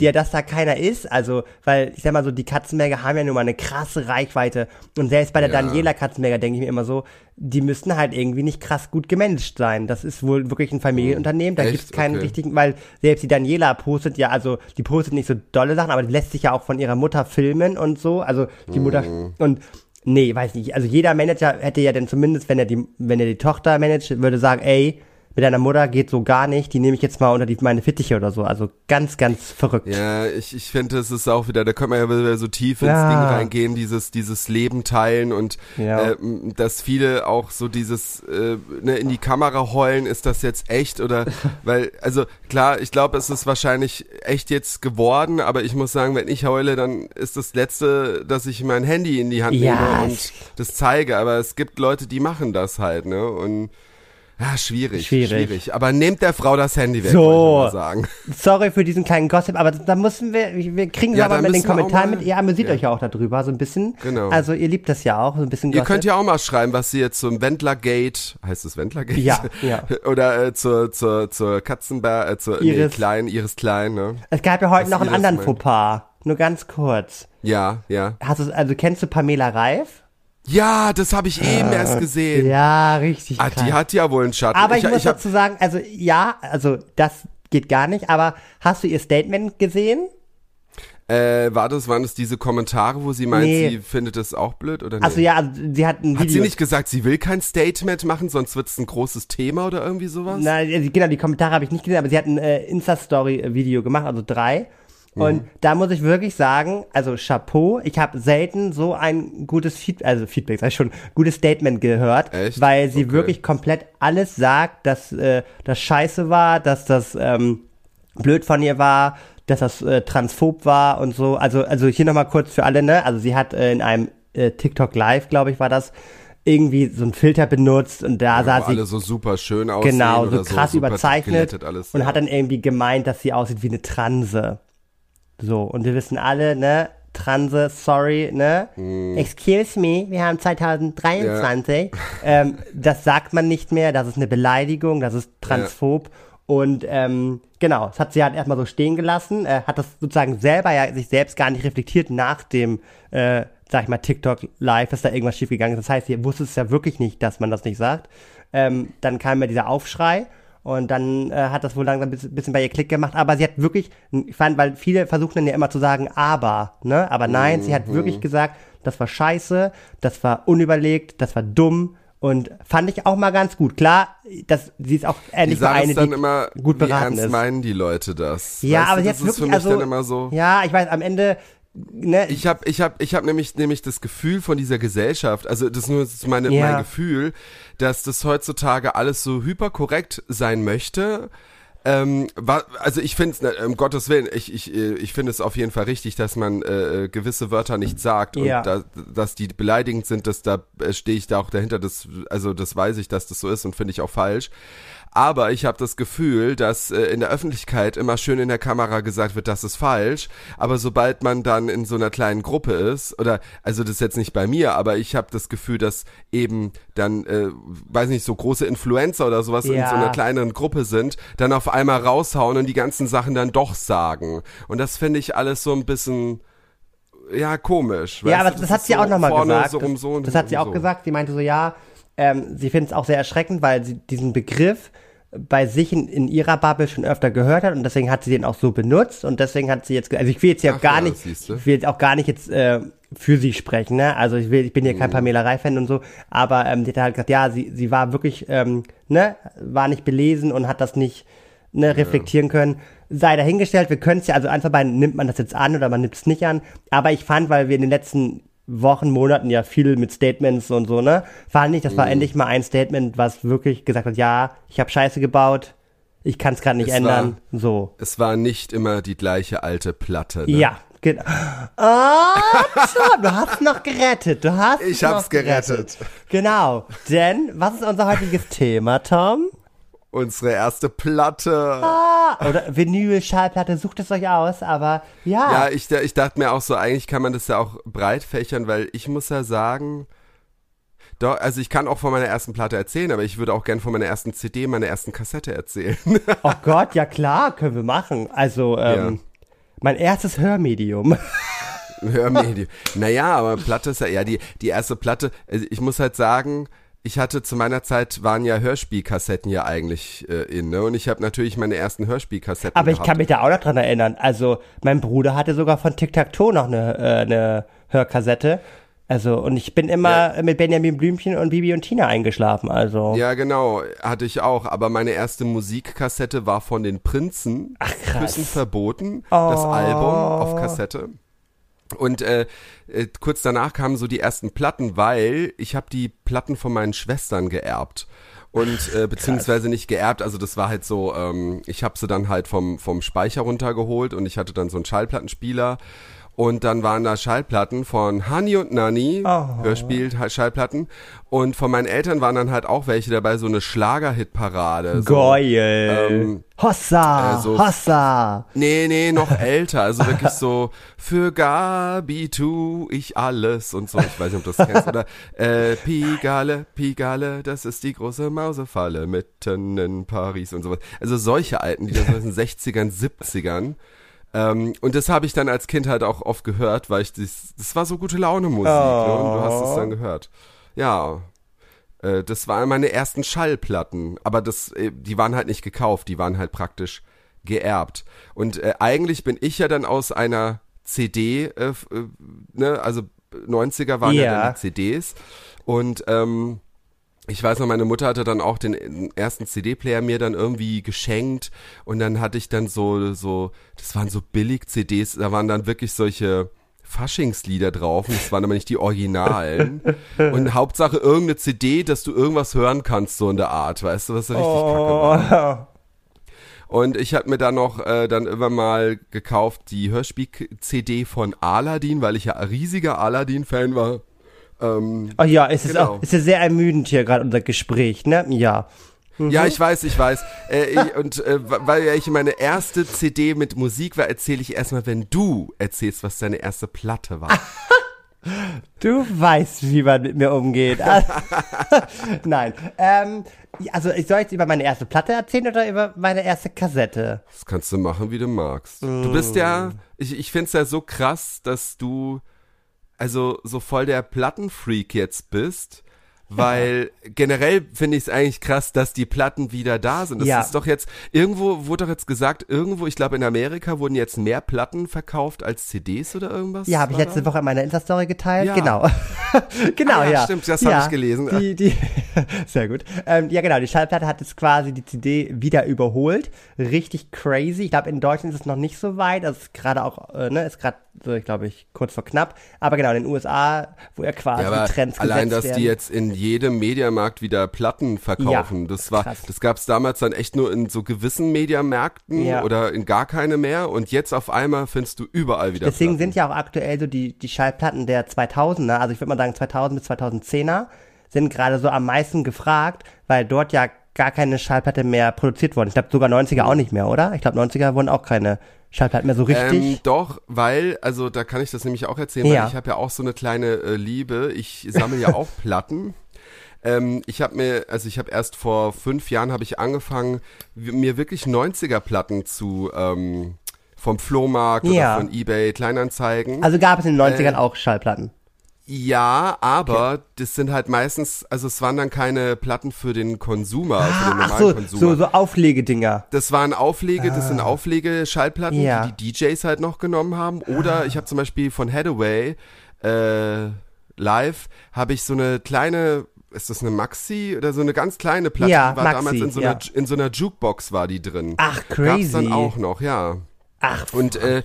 ja, dass da keiner ist, also weil ich sag mal so, die Katzenberger haben ja nun mal eine krasse Reichweite und selbst bei der. Daniela Katzenberger denke ich mir immer so, die müssten halt irgendwie nicht krass gut gemanagt sein. Das ist wohl wirklich ein Familienunternehmen, da Echt? gibt's keinen Okay. richtigen, weil selbst die Daniela postet ja, also die postet nicht so dolle Sachen, aber die lässt sich ja auch von ihrer Mutter filmen und so, also die Mutter Mhm. und Nee, weiß nicht. Also jeder Manager hätte ja dann zumindest, wenn er die, wenn er die Tochter managt, würde sagen, ey, mit deiner Mutter geht so gar nicht, die nehme ich jetzt mal unter die, meine Fittiche oder so. Also ganz, ganz verrückt. Ja, ich, ich finde, es ist auch wieder, da können wir ja wieder so tief ins Ja. Ding reingehen, dieses, dieses Leben teilen und Ja. äh, dass viele auch so dieses äh, ne, in die Kamera heulen, ist das jetzt echt oder <laughs> weil, also klar, ich glaube, es ist wahrscheinlich echt jetzt geworden, aber ich muss sagen, wenn ich heule, dann ist das Letzte, dass ich mein Handy in die Hand Ja, nehme und das zeige, aber es gibt Leute, die machen das halt, ne? Und ja, schwierig, Schwierig. schwierig. Aber nehmt der Frau das Handy weg, So. ich mal sagen. <laughs> Sorry für diesen kleinen Gossip, aber da müssen wir, wir kriegen Ja, aber mit den Kommentaren mit, ihr amüsiert Ja. euch ja auch darüber, so ein bisschen. Genau. Also ihr liebt das ja auch, so ein bisschen Ihr Gossip. könnt ja auch mal schreiben, was ihr zum Wendlergate, heißt es Wendlergate? Ja, <laughs> ja. Oder äh, zur, zur, zur Katzenberg, äh, zur nee, Iris. Klein, Iris Klein, ne? es gab ja heute was noch einen ihr das anderen meint. Fauxpas. Nur ganz kurz. Ja, ja. Hast du, also kennst du Pamela Reif? Ja, das habe ich eben <laughs> erst gesehen. Äh, Ja, richtig Ah, die hat ja wohl einen Schatten. Aber ich, ich, muss ich dazu sagen, also ja, also das geht gar nicht, aber hast du ihr Statement gesehen? äh, war das, waren es diese Kommentare, wo sie meint, Nee. sie findet es auch blöd oder nicht? Also ja, also sie hat ein Hat sie Video. nicht gesagt, sie will kein Statement machen, sonst wird's ein großes Thema oder irgendwie sowas? Nein, also genau, die Kommentare habe ich nicht gesehen, aber sie hat ein äh, Insta-Story-Video gemacht, also drei. Mhm. Und da muss ich wirklich sagen, also Chapeau, ich habe selten so ein gutes Feedback, also Feedback, sag ich schon, gutes Statement gehört, Echt? weil sie Okay. wirklich komplett alles sagt, dass äh, das scheiße war, dass das ähm, blöd von ihr war, dass das äh, transphob war und so. Also, also hier nochmal kurz für alle, ne? Also sie hat äh, in einem äh, TikTok Live, glaube ich, war das, irgendwie so einen Filter benutzt und da Ja, sah sie alle so super schön aussehen genau, so krass super überzeichnet und hat dann irgendwie gemeint, dass sie aussieht wie eine Transe. So, und wir wissen alle, ne, Transe, sorry, ne? Hm. Excuse me, wir haben 2023. <laughs> Ähm, das sagt man nicht mehr, das ist eine Beleidigung, das ist transphob. Und ähm, genau, das hat sie halt erstmal so stehen gelassen, äh, hat das sozusagen selber ja sich selbst gar nicht reflektiert nach dem, äh, sag ich mal, TikTok Live, dass da irgendwas schiefgegangen ist. Das heißt, sie wusste es ja wirklich nicht, dass man das nicht sagt. Ähm, dann kam ja dieser Aufschrei und dann äh, hat das wohl langsam ein bisschen, bei ihr Klick gemacht. Aber sie hat wirklich, ich fand, weil viele versuchen dann ja immer zu sagen, aber, ne? Aber nein, sie hat Mhm. wirklich gesagt, das war scheiße, das war unüberlegt, das war dumm. Und fand ich auch mal ganz gut. Klar, das, sie ist auch endlich mal eine, dann die immer, gut wie beraten ernst ist. meinen die Leute das? Ja, weißt aber du, für wirklich, mich also, dann immer so. ja, ich weiß, am Ende, ne, Ich habe ich hab, ich hab nämlich, nämlich das Gefühl von dieser Gesellschaft, also das ist nur das ist meine, Ja. mein Gefühl, dass das heutzutage alles so hyperkorrekt sein möchte. Ähm, wa- also ich finde es, um Gottes Willen, ich, ich, äh, ich finde es auf jeden Fall richtig, dass man äh, gewisse Wörter nicht sagt Ja. und da, dass die beleidigend sind, dass da äh, stehe ich da auch dahinter, das, also das weiß ich, dass das so ist und finde ich auch falsch. Aber ich habe das Gefühl, dass äh, in der Öffentlichkeit immer schön in der Kamera gesagt wird, das ist falsch. Aber sobald man dann in so einer kleinen Gruppe ist, oder also das ist jetzt nicht bei mir, aber ich habe das Gefühl, dass eben dann, äh, weiß nicht, so große Influencer oder sowas in Ja. so einer kleineren Gruppe sind, dann auf einmal raushauen und die ganzen Sachen dann doch sagen. Und das finde ich alles so ein bisschen ja komisch. Ja, aber du? das, hat sie so auch nochmal gesagt. So um so und das hat um sie auch so. gesagt. Sie meinte so, ja, ähm, sie findet es auch sehr erschreckend, weil sie diesen Begriff bei sich in, in ihrer Bubble schon öfter gehört hat und deswegen hat sie den auch so benutzt und deswegen hat sie jetzt, also ich will jetzt ja Ach gar ja, nicht, ich will jetzt auch gar nicht jetzt äh, für sie sprechen, ne? Also ich will, ich bin ja Mhm. kein Pamela Reif-Fan und so, aber ähm, die hat halt gesagt, ja, sie, sie war wirklich, ähm, ne, war nicht belesen und hat das nicht ne, reflektieren können. Sei dahingestellt, wir können es ja, also von beiden nimmt man das jetzt an oder man nimmt es nicht an. Aber ich fand, weil wir in den letzten Wochen, Monaten ja viel mit Statements und so, ne, fand ich, das Mhm. war endlich mal ein Statement, was wirklich gesagt hat, ja, ich habe Scheiße gebaut, ich kann es gerade nicht Es ändern, so. Es war nicht immer die gleiche alte Platte. Ne? Ja, genau. Ah, Tom, du hast noch gerettet, du hast Ich noch hab's gerettet. Genau, denn was ist unser heutiges Thema, Tom? Unsere erste Platte. Ah, oder Vinyl, Schallplatte, sucht es euch aus, aber ja. Ja, ich, ich dachte mir auch so, eigentlich kann man das ja auch breit fächern, weil ich muss ja sagen, doch, also ich kann auch von meiner ersten Platte erzählen, aber ich würde auch gern von meiner ersten CD, meiner ersten Kassette erzählen. Oh Gott, ja klar, können wir machen. Also, ähm, mein erstes Hörmedium. <laughs> Hörmedium. naja, aber Platte ist ja, ja, die, die erste Platte, also ich muss halt sagen, ich hatte zu meiner Zeit waren ja Hörspielkassetten ja eigentlich äh, in, ne? Und ich habe natürlich meine ersten Hörspielkassetten Aber ich gehabt. kann mich da auch noch dran erinnern. Also, mein Bruder hatte sogar von Tic Tac Toe noch eine, äh, eine Hörkassette. Also, und ich bin immer mit Benjamin Blümchen und Bibi und Tina eingeschlafen. Also, Ja, genau, hatte ich auch. Aber meine erste Musikkassette war von den Prinzen. Ach, krass. Küssen verboten, das Album auf Kassette. Und äh, äh, kurz danach kamen so die ersten Platten, weil ich habe die Platten von meinen Schwestern geerbt. Und äh, beziehungsweise nicht geerbt, also das war halt so, ähm, ich habe sie dann halt vom, vom Speicher runtergeholt und ich hatte dann so einen Schallplattenspieler. Und dann waren da Schallplatten von Hani und Nani, Hörspiel, Schallplatten. Und von meinen Eltern waren dann halt auch welche dabei, so eine Schlager-Hit-Parade. So, geil. ähm, Hossa, äh, so- Hossa. Nee, nee, noch älter. Also wirklich so, für Gabi tu ich alles und so. Ich weiß nicht, ob du das kennst. Oder äh, Pigale, Pigale, das ist die große Mausefalle mitten in Paris und sowas. Also solche alten so aus den 60ern, 70ern. Ähm, und das habe ich dann als Kind halt auch oft gehört, weil ich das, das war so gute Laune Musik. Ne? Und du hast es dann gehört. Ja, äh, das waren meine ersten Schallplatten, aber das, äh, die waren halt nicht gekauft, die waren halt praktisch geerbt. Und äh, eigentlich bin ich ja dann aus einer CD, äh, äh, ne, also 90er waren ja, Ja. dann die CDs und ähm, ich weiß noch, meine Mutter hatte dann auch den ersten CD-Player mir dann irgendwie geschenkt und dann hatte ich dann so, so, das waren so Billig-CDs, da waren dann wirklich solche Faschingslieder drauf und das waren aber nicht die Originalen. <laughs> und Hauptsache irgendeine CD, dass du irgendwas hören kannst, so in der Art, weißt du, was so richtig kacke war. <laughs> Und ich habe mir dann noch äh, dann immer mal gekauft die Hörspiel-CD von Aladdin, weil ich ja ein riesiger Aladdin-Fan war. Ähm, Oh ja, es ist Genau. auch, es ist sehr ermüdend hier gerade unser Gespräch, ne? Ja. Ja, ich weiß, ich weiß. Äh, ich, und äh, weil ja ich meine erste CD mit Musik war, erzähle ich erstmal, wenn du erzählst, was deine erste Platte war. Du weißt, wie man mit mir umgeht. <laughs> Nein. Ähm, also ich soll jetzt über meine erste Platte erzählen oder über meine erste Kassette? Das kannst du machen, wie du magst. Du bist ja, ich, ich find's ja so krass, dass du also so voll der Plattenfreak jetzt bist. Weil generell finde ich es eigentlich krass, dass die Platten wieder da sind. Das Ja. ist doch jetzt, irgendwo wurde doch jetzt gesagt, irgendwo, ich glaube in Amerika wurden jetzt mehr Platten verkauft als CDs oder irgendwas. Ja, habe ich letzte da? Woche in meiner Insta-Story geteilt. Ja. Genau. <laughs> genau, Ah ja, ja. stimmt, das ja, ich gelesen. Die, die, <laughs> sehr gut. Ähm, ja, genau, die Schallplatte hat jetzt quasi die CD wieder überholt. Richtig crazy. Ich glaube, in Deutschland ist es noch nicht so weit. Das ist gerade auch, äh, ne, ist gerade, so, ich glaube, ich kurz vor knapp. Aber genau, in den USA, wo ja quasi Ja, Trends allein, dass werden. die jetzt in jedem Mediamarkt wieder Platten verkaufen, Ja, das war, krass. das gab's damals dann echt nur in so gewissen Mediamärkten Ja. oder in gar keine mehr und jetzt auf einmal findest du überall wieder Deswegen Platten. sind ja auch aktuell so die, die Schallplatten der 2000er, also ich würde mal sagen 2000 bis 2010er, sind gerade so am meisten gefragt, weil dort ja gar keine Schallplatte mehr produziert wurden. Ich glaube sogar 90er auch nicht mehr, oder? Ich glaube 90er wurden auch keine Schallplatten mehr so richtig. Ähm, doch, weil, also da kann ich das nämlich auch erzählen, Ja. weil ich habe ja auch so eine kleine äh, Liebe. Ich sammle ja auch <laughs> Platten. Ähm, ich habe mir, also ich habe erst vor fünf Jahren habe ich angefangen, mir wirklich 90er-Platten zu ähm, vom Flohmarkt Ja. oder von eBay Kleinanzeigen. also gab es in den 90ern äh, auch Schallplatten. Ja, aber das sind halt meistens, also es waren dann keine Platten für den Konsumer, für den Ah, normalen ach so, Konsumer. so, so Auflegedinger. Das waren Auflege, das sind Auflege-Schallplatten, Ja. die die DJs halt noch genommen haben. Oder ich habe zum Beispiel von Hathaway äh, live habe ich so eine kleine, ist das eine Maxi oder so eine ganz kleine Platte? Ja, die war Maxi, damals in so, ja. einer, in so einer Jukebox war die drin. Ach, Gab's crazy. dann auch noch, ja. Ach, Und äh,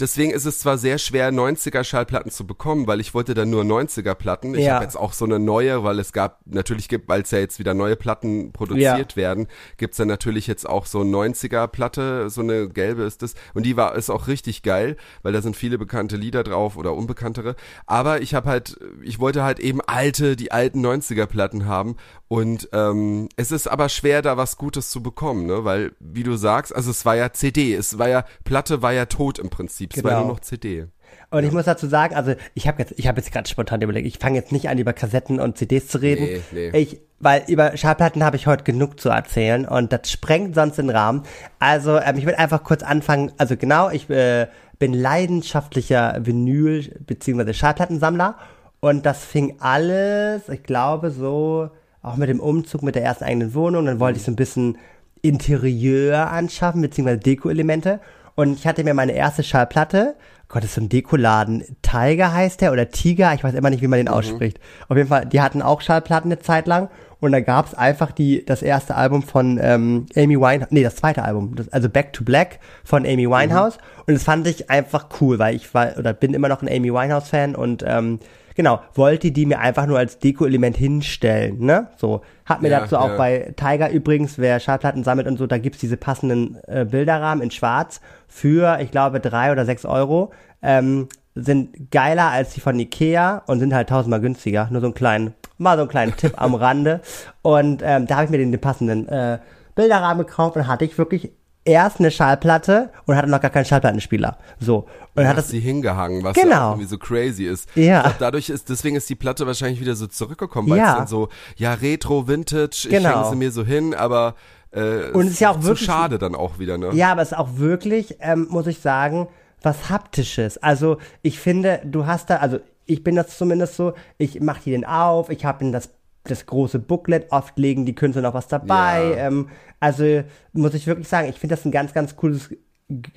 deswegen ist es zwar sehr schwer, 90er Schallplatten zu bekommen, weil ich wollte dann nur 90er Platten. Ich Ja. habe jetzt auch so eine neue, weil es gab, natürlich gibt, weil es ja jetzt wieder neue Platten produziert werden, gibt's dann natürlich jetzt auch so 90er Platte, so eine gelbe ist das. Und die war, ist auch richtig geil, weil da sind viele bekannte Lieder drauf oder unbekanntere. Aber ich habe halt, ich wollte halt eben alte, die alten 90er Platten haben. Und ähm, es ist aber schwer, da was Gutes zu bekommen, ne? Weil, wie du sagst, also es war ja CD, es war ja, Platte war ja tot im Prinzip, es war Genau. nur noch CD. Und ich muss dazu sagen, also ich habe jetzt, ich habe jetzt gerade spontan überlegt, ich fange jetzt nicht an, über Kassetten und CDs zu reden. Nee, nee. Ich, weil über Schallplatten habe ich heute genug zu erzählen und das sprengt sonst den Rahmen. Also ähm, ich will einfach kurz anfangen. Also genau, ich äh, bin leidenschaftlicher Vinyl- bzw. Schallplattensammler und das fing alles, ich glaube so, auch mit dem Umzug mit der ersten eigenen Wohnung. Dann wollte ich so ein bisschen Interieur anschaffen, beziehungsweise Deko-Elemente. Und ich hatte mir meine erste Schallplatte, Gott, ist so ein Dekoladen, Tiger heißt der oder Tiger, ich weiß immer nicht, wie man den ausspricht. Auf jeden Fall, die hatten auch Schallplatten eine Zeit lang. Und da gab's einfach die, das erste Album von ähm, Amy Winehouse, nee, das zweite Album, das, also Back to Black von Amy Winehouse. Und das fand ich einfach cool, weil ich war oder bin immer noch ein Amy Winehouse-Fan und ähm, genau, wollte die mir einfach nur als Deko-Element hinstellen, ne? So, hat mir Ja, dazu auch ja. bei Tiger übrigens, wer Schallplatten sammelt und so, da gibt's diese passenden äh, Bilderrahmen in schwarz für, ich glaube, drei oder sechs Euro. Ähm, sind geiler als die von Ikea und sind halt tausendmal günstiger. Nur so einen kleinen, mal so einen kleinen Tipp am <laughs> Rande. Und ähm, da habe ich mir den, den passenden äh, Bilderrahmen gekauft und hatte ich wirklich erst eine Schallplatte und hatte noch gar keinen Schallplattenspieler. So. Und hat das sie hingehangen, was Genau. ja irgendwie so crazy ist. Ja. Ich glaub, dadurch ist, deswegen ist die Platte wahrscheinlich wieder so zurückgekommen, weil Ja. es dann so, ja, Retro, Vintage, ich Genau. hänge sie mir so hin, aber äh, Und es ist ja auch zu wirklich- schade dann auch wieder, ne? Ja, aber es ist auch wirklich, ähm, muss ich sagen, was Haptisches. Also ich finde, du hast da, also ich bin das zumindest so, ich mache die den auf, ich habe in das das große Booklet, oft legen die Künstler noch was dabei. Ja. Ähm, also muss ich wirklich sagen, ich finde das ein ganz, ganz cooles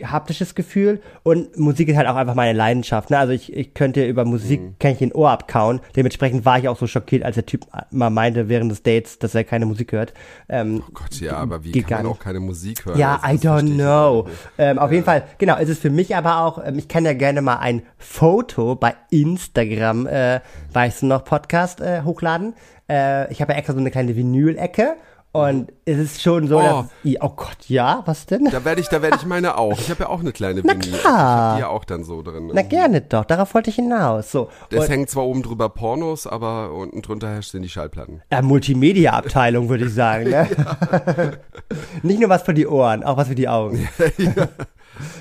haptisches Gefühl und Musik ist halt auch einfach meine Leidenschaft. Ne? Also ich, ich könnte über Musik, Mhm. kann ich den Ohr abkauen. Dementsprechend war ich auch so schockiert, als der Typ mal meinte während des Dates, dass er keine Musik hört. Ähm, Oh Gott, ja, aber wie kann man auch keine Musik hören? ja, Also, I don't know. Ähm, auf jeden Fall, genau, ist es für mich aber auch, ähm, ich kann ja gerne mal ein Foto bei Instagram, äh, weißt du noch, Podcast äh, hochladen. Äh, ich habe ja extra so eine kleine Vinyl-Ecke und es ist schon so, Oh. dass, I- oh Gott, ja, was denn? Da werde ich, da werde ich meine auch. Ich habe ja auch eine kleine Na Vinyl. klar. Ich habe die ja auch dann so drin. Na gerne doch, darauf wollte ich hinaus. So, Das und, hängt zwar oben drüber Pornos, aber unten drunter stehen die Schallplatten. äh, Multimedia-Abteilung, würde ich sagen. Ne? <laughs> <laughs> Nicht nur was für die Ohren, auch was für die Augen. <laughs>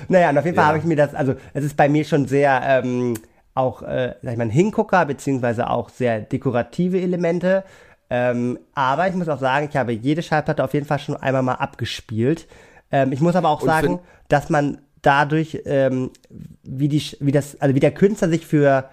Naja, und auf jeden Fall Ja. habe ich mir das, also es ist bei mir schon sehr ähm, auch, äh, sag ich mal, Hingucker, beziehungsweise auch sehr dekorative Elemente. Ähm, aber ich muss auch sagen, ich habe jede Schallplatte auf jeden Fall schon einmal mal abgespielt. Ähm, ich muss aber auch Und sagen, dass man dadurch, ähm, wie die, wie das, also wie der Künstler sich für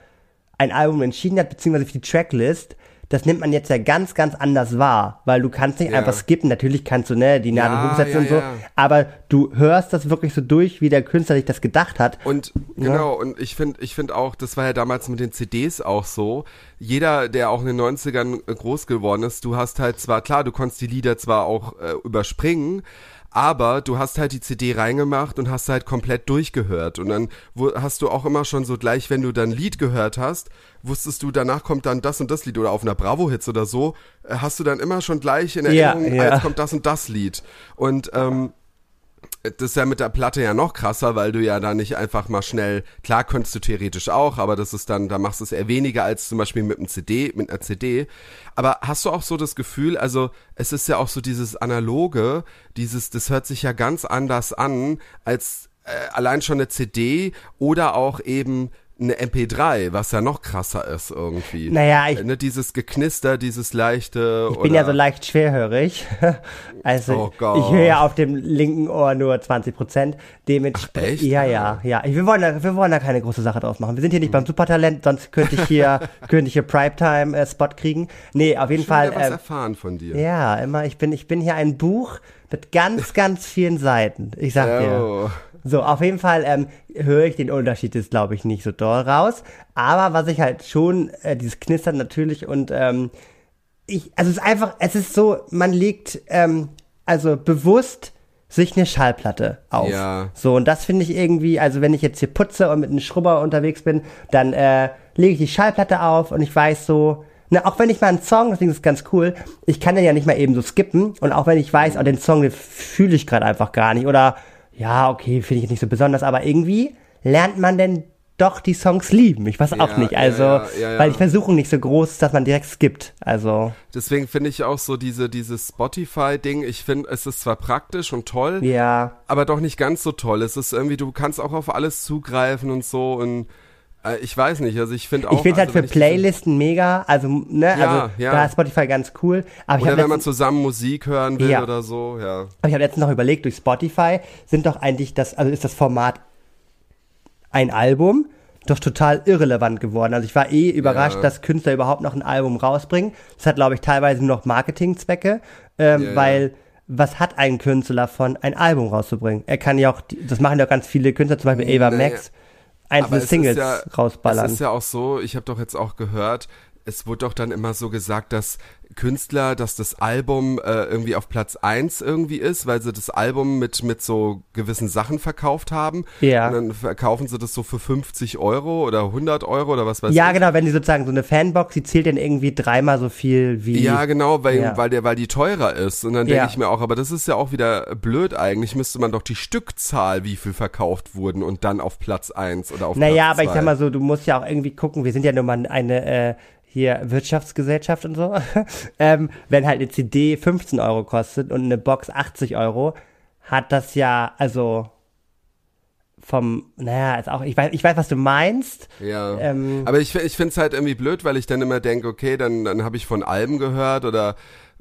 ein Album entschieden hat, beziehungsweise für die Tracklist, das nimmt man jetzt ja ganz, ganz anders wahr, weil du kannst nicht Ja. einfach skippen. Natürlich kannst du, ne, die Nadel Ja, hochsetzen ja, und so, aber du hörst das wirklich so durch, wie der Künstler sich das gedacht hat. Und genau, und ich finde ich finde auch, das war ja damals mit den CDs auch so, jeder, der auch in den 90ern groß geworden ist, du hast halt zwar, klar, du konntest die Lieder zwar auch äh, überspringen, aber du hast halt die CD reingemacht und hast halt komplett durchgehört. Und dann hast du auch immer schon so gleich, wenn du dann Lied gehört hast, wusstest du, danach kommt dann das und das Lied oder auf einer Bravo-Hits oder so, äh, hast du dann immer schon gleich in Ja, Erinnerung, ja. ah, jetzt kommt das und das Lied. Und ähm, das ist ja mit der Platte ja noch krasser, weil du ja da nicht einfach mal schnell, klar könntest du theoretisch auch, aber das ist dann, da machst du es eher weniger als zum Beispiel mit einem CD, mit einer CD. Aber hast du auch so das Gefühl, also es ist ja auch so dieses analoge, dieses, das hört sich ja ganz anders an als äh, allein schon eine CD oder auch eben eine MP3, was ja noch krasser ist irgendwie. Naja, ich- Äh, ne, dieses Geknister, dieses leichte. Ich bin ja so leicht schwerhörig. <laughs> Also Oh Gott. ich höre ja auf dem linken Ohr nur 20 Prozent. Dementsprechend. Ach, echt? Ja, ja, ja. Wir wollen, da, wir wollen da keine große Sache draus machen. Wir sind hier nicht beim Supertalent, sonst könnte ich hier, <laughs> könnte ich hier Primetime-Spot kriegen. Nee, auf jeden Schon Fall. was ähm, erfahren von dir. ja, immer, ich bin, ich bin hier ein Buch mit ganz, ganz vielen Seiten. Ich sag dir. So, auf jeden Fall ähm, höre ich den Unterschied jetzt, glaube ich, nicht so doll raus. Aber was ich halt schon, äh, dieses Knistern natürlich und ähm, ich, also es ist einfach, es ist so, man legt ähm, also bewusst sich eine Schallplatte auf. Ja. So, und das finde ich irgendwie, also wenn ich jetzt hier putze und mit einem Schrubber unterwegs bin, dann äh, lege ich die Schallplatte auf und ich weiß so, na, auch wenn ich mal einen Song, deswegen ist es ganz cool, ich kann den ja nicht mal eben so skippen und auch wenn ich weiß, oh, den Song, den fühle ich gerade einfach gar nicht oder ja, okay, finde ich jetzt nicht so besonders, aber irgendwie lernt man denn doch die Songs lieben. Ich weiß auch Ja, nicht, ja, also, ja, ja, weil die Versuchung nicht so groß ist, dass man direkt skippt. Also, Deswegen finde ich auch so diese, dieses Spotify-Ding, ich finde, es ist zwar praktisch und toll, ja. aber doch nicht ganz so toll. Es ist irgendwie, du kannst auch auf alles zugreifen und so und ich weiß nicht, also ich finde auch. Ich finde halt also für wenn ich diese- Playlisten mega, also, ne, Ja, also, ja. da ist Spotify ganz cool. Aber ich Oder habe wenn man zusammen Musik hören will Ja. oder so, ja. aber ich hab letztens noch überlegt, durch Spotify sind doch eigentlich das, also ist das Format ein Album doch total irrelevant geworden. Also ich war eh überrascht, Ja. dass Künstler überhaupt noch ein Album rausbringen. Das hat, glaube ich, teilweise nur noch Marketingzwecke, ähm, weil was hat ein Künstler davon, ein Album rauszubringen? Er kann ja auch, das machen ja auch ganz viele Künstler, zum Beispiel Ava Naja. Max, einzelne Singles ja, rausballern. Es ist ja auch so, ich habe doch jetzt auch gehört, es wurde doch dann immer so gesagt, dass Künstler, dass das Album äh, irgendwie auf Platz eins irgendwie ist, weil sie das Album mit, mit so gewissen Sachen verkauft haben. Ja. Und dann verkaufen sie das so für 50 Euro oder 100 Euro oder was weiß ja, ich. genau, wenn die sozusagen so eine Fanbox, die zählt dann irgendwie dreimal so viel wie. Ja, genau, weil, Ja. weil, der, weil die teurer ist. Und dann denke Ja. ich mir auch, aber das ist ja auch wieder blöd eigentlich. Müsste man doch die Stückzahl, wie viel verkauft wurden und dann auf Platz eins oder auf Naja, Platz aber ich zwei. sag mal so, du musst ja auch irgendwie gucken, wir sind ja nun mal eine äh, hier Wirtschaftsgesellschaft und so. <laughs> ähm, wenn halt eine CD 15 Euro kostet und eine Box 80 Euro, hat das ja, also vom, naja, ist auch, ich weiß, ich weiß, was du meinst. Ja, Ähm, aber ich, ich finde es halt irgendwie blöd, weil ich dann immer denke, okay, dann, dann habe ich von Alben gehört oder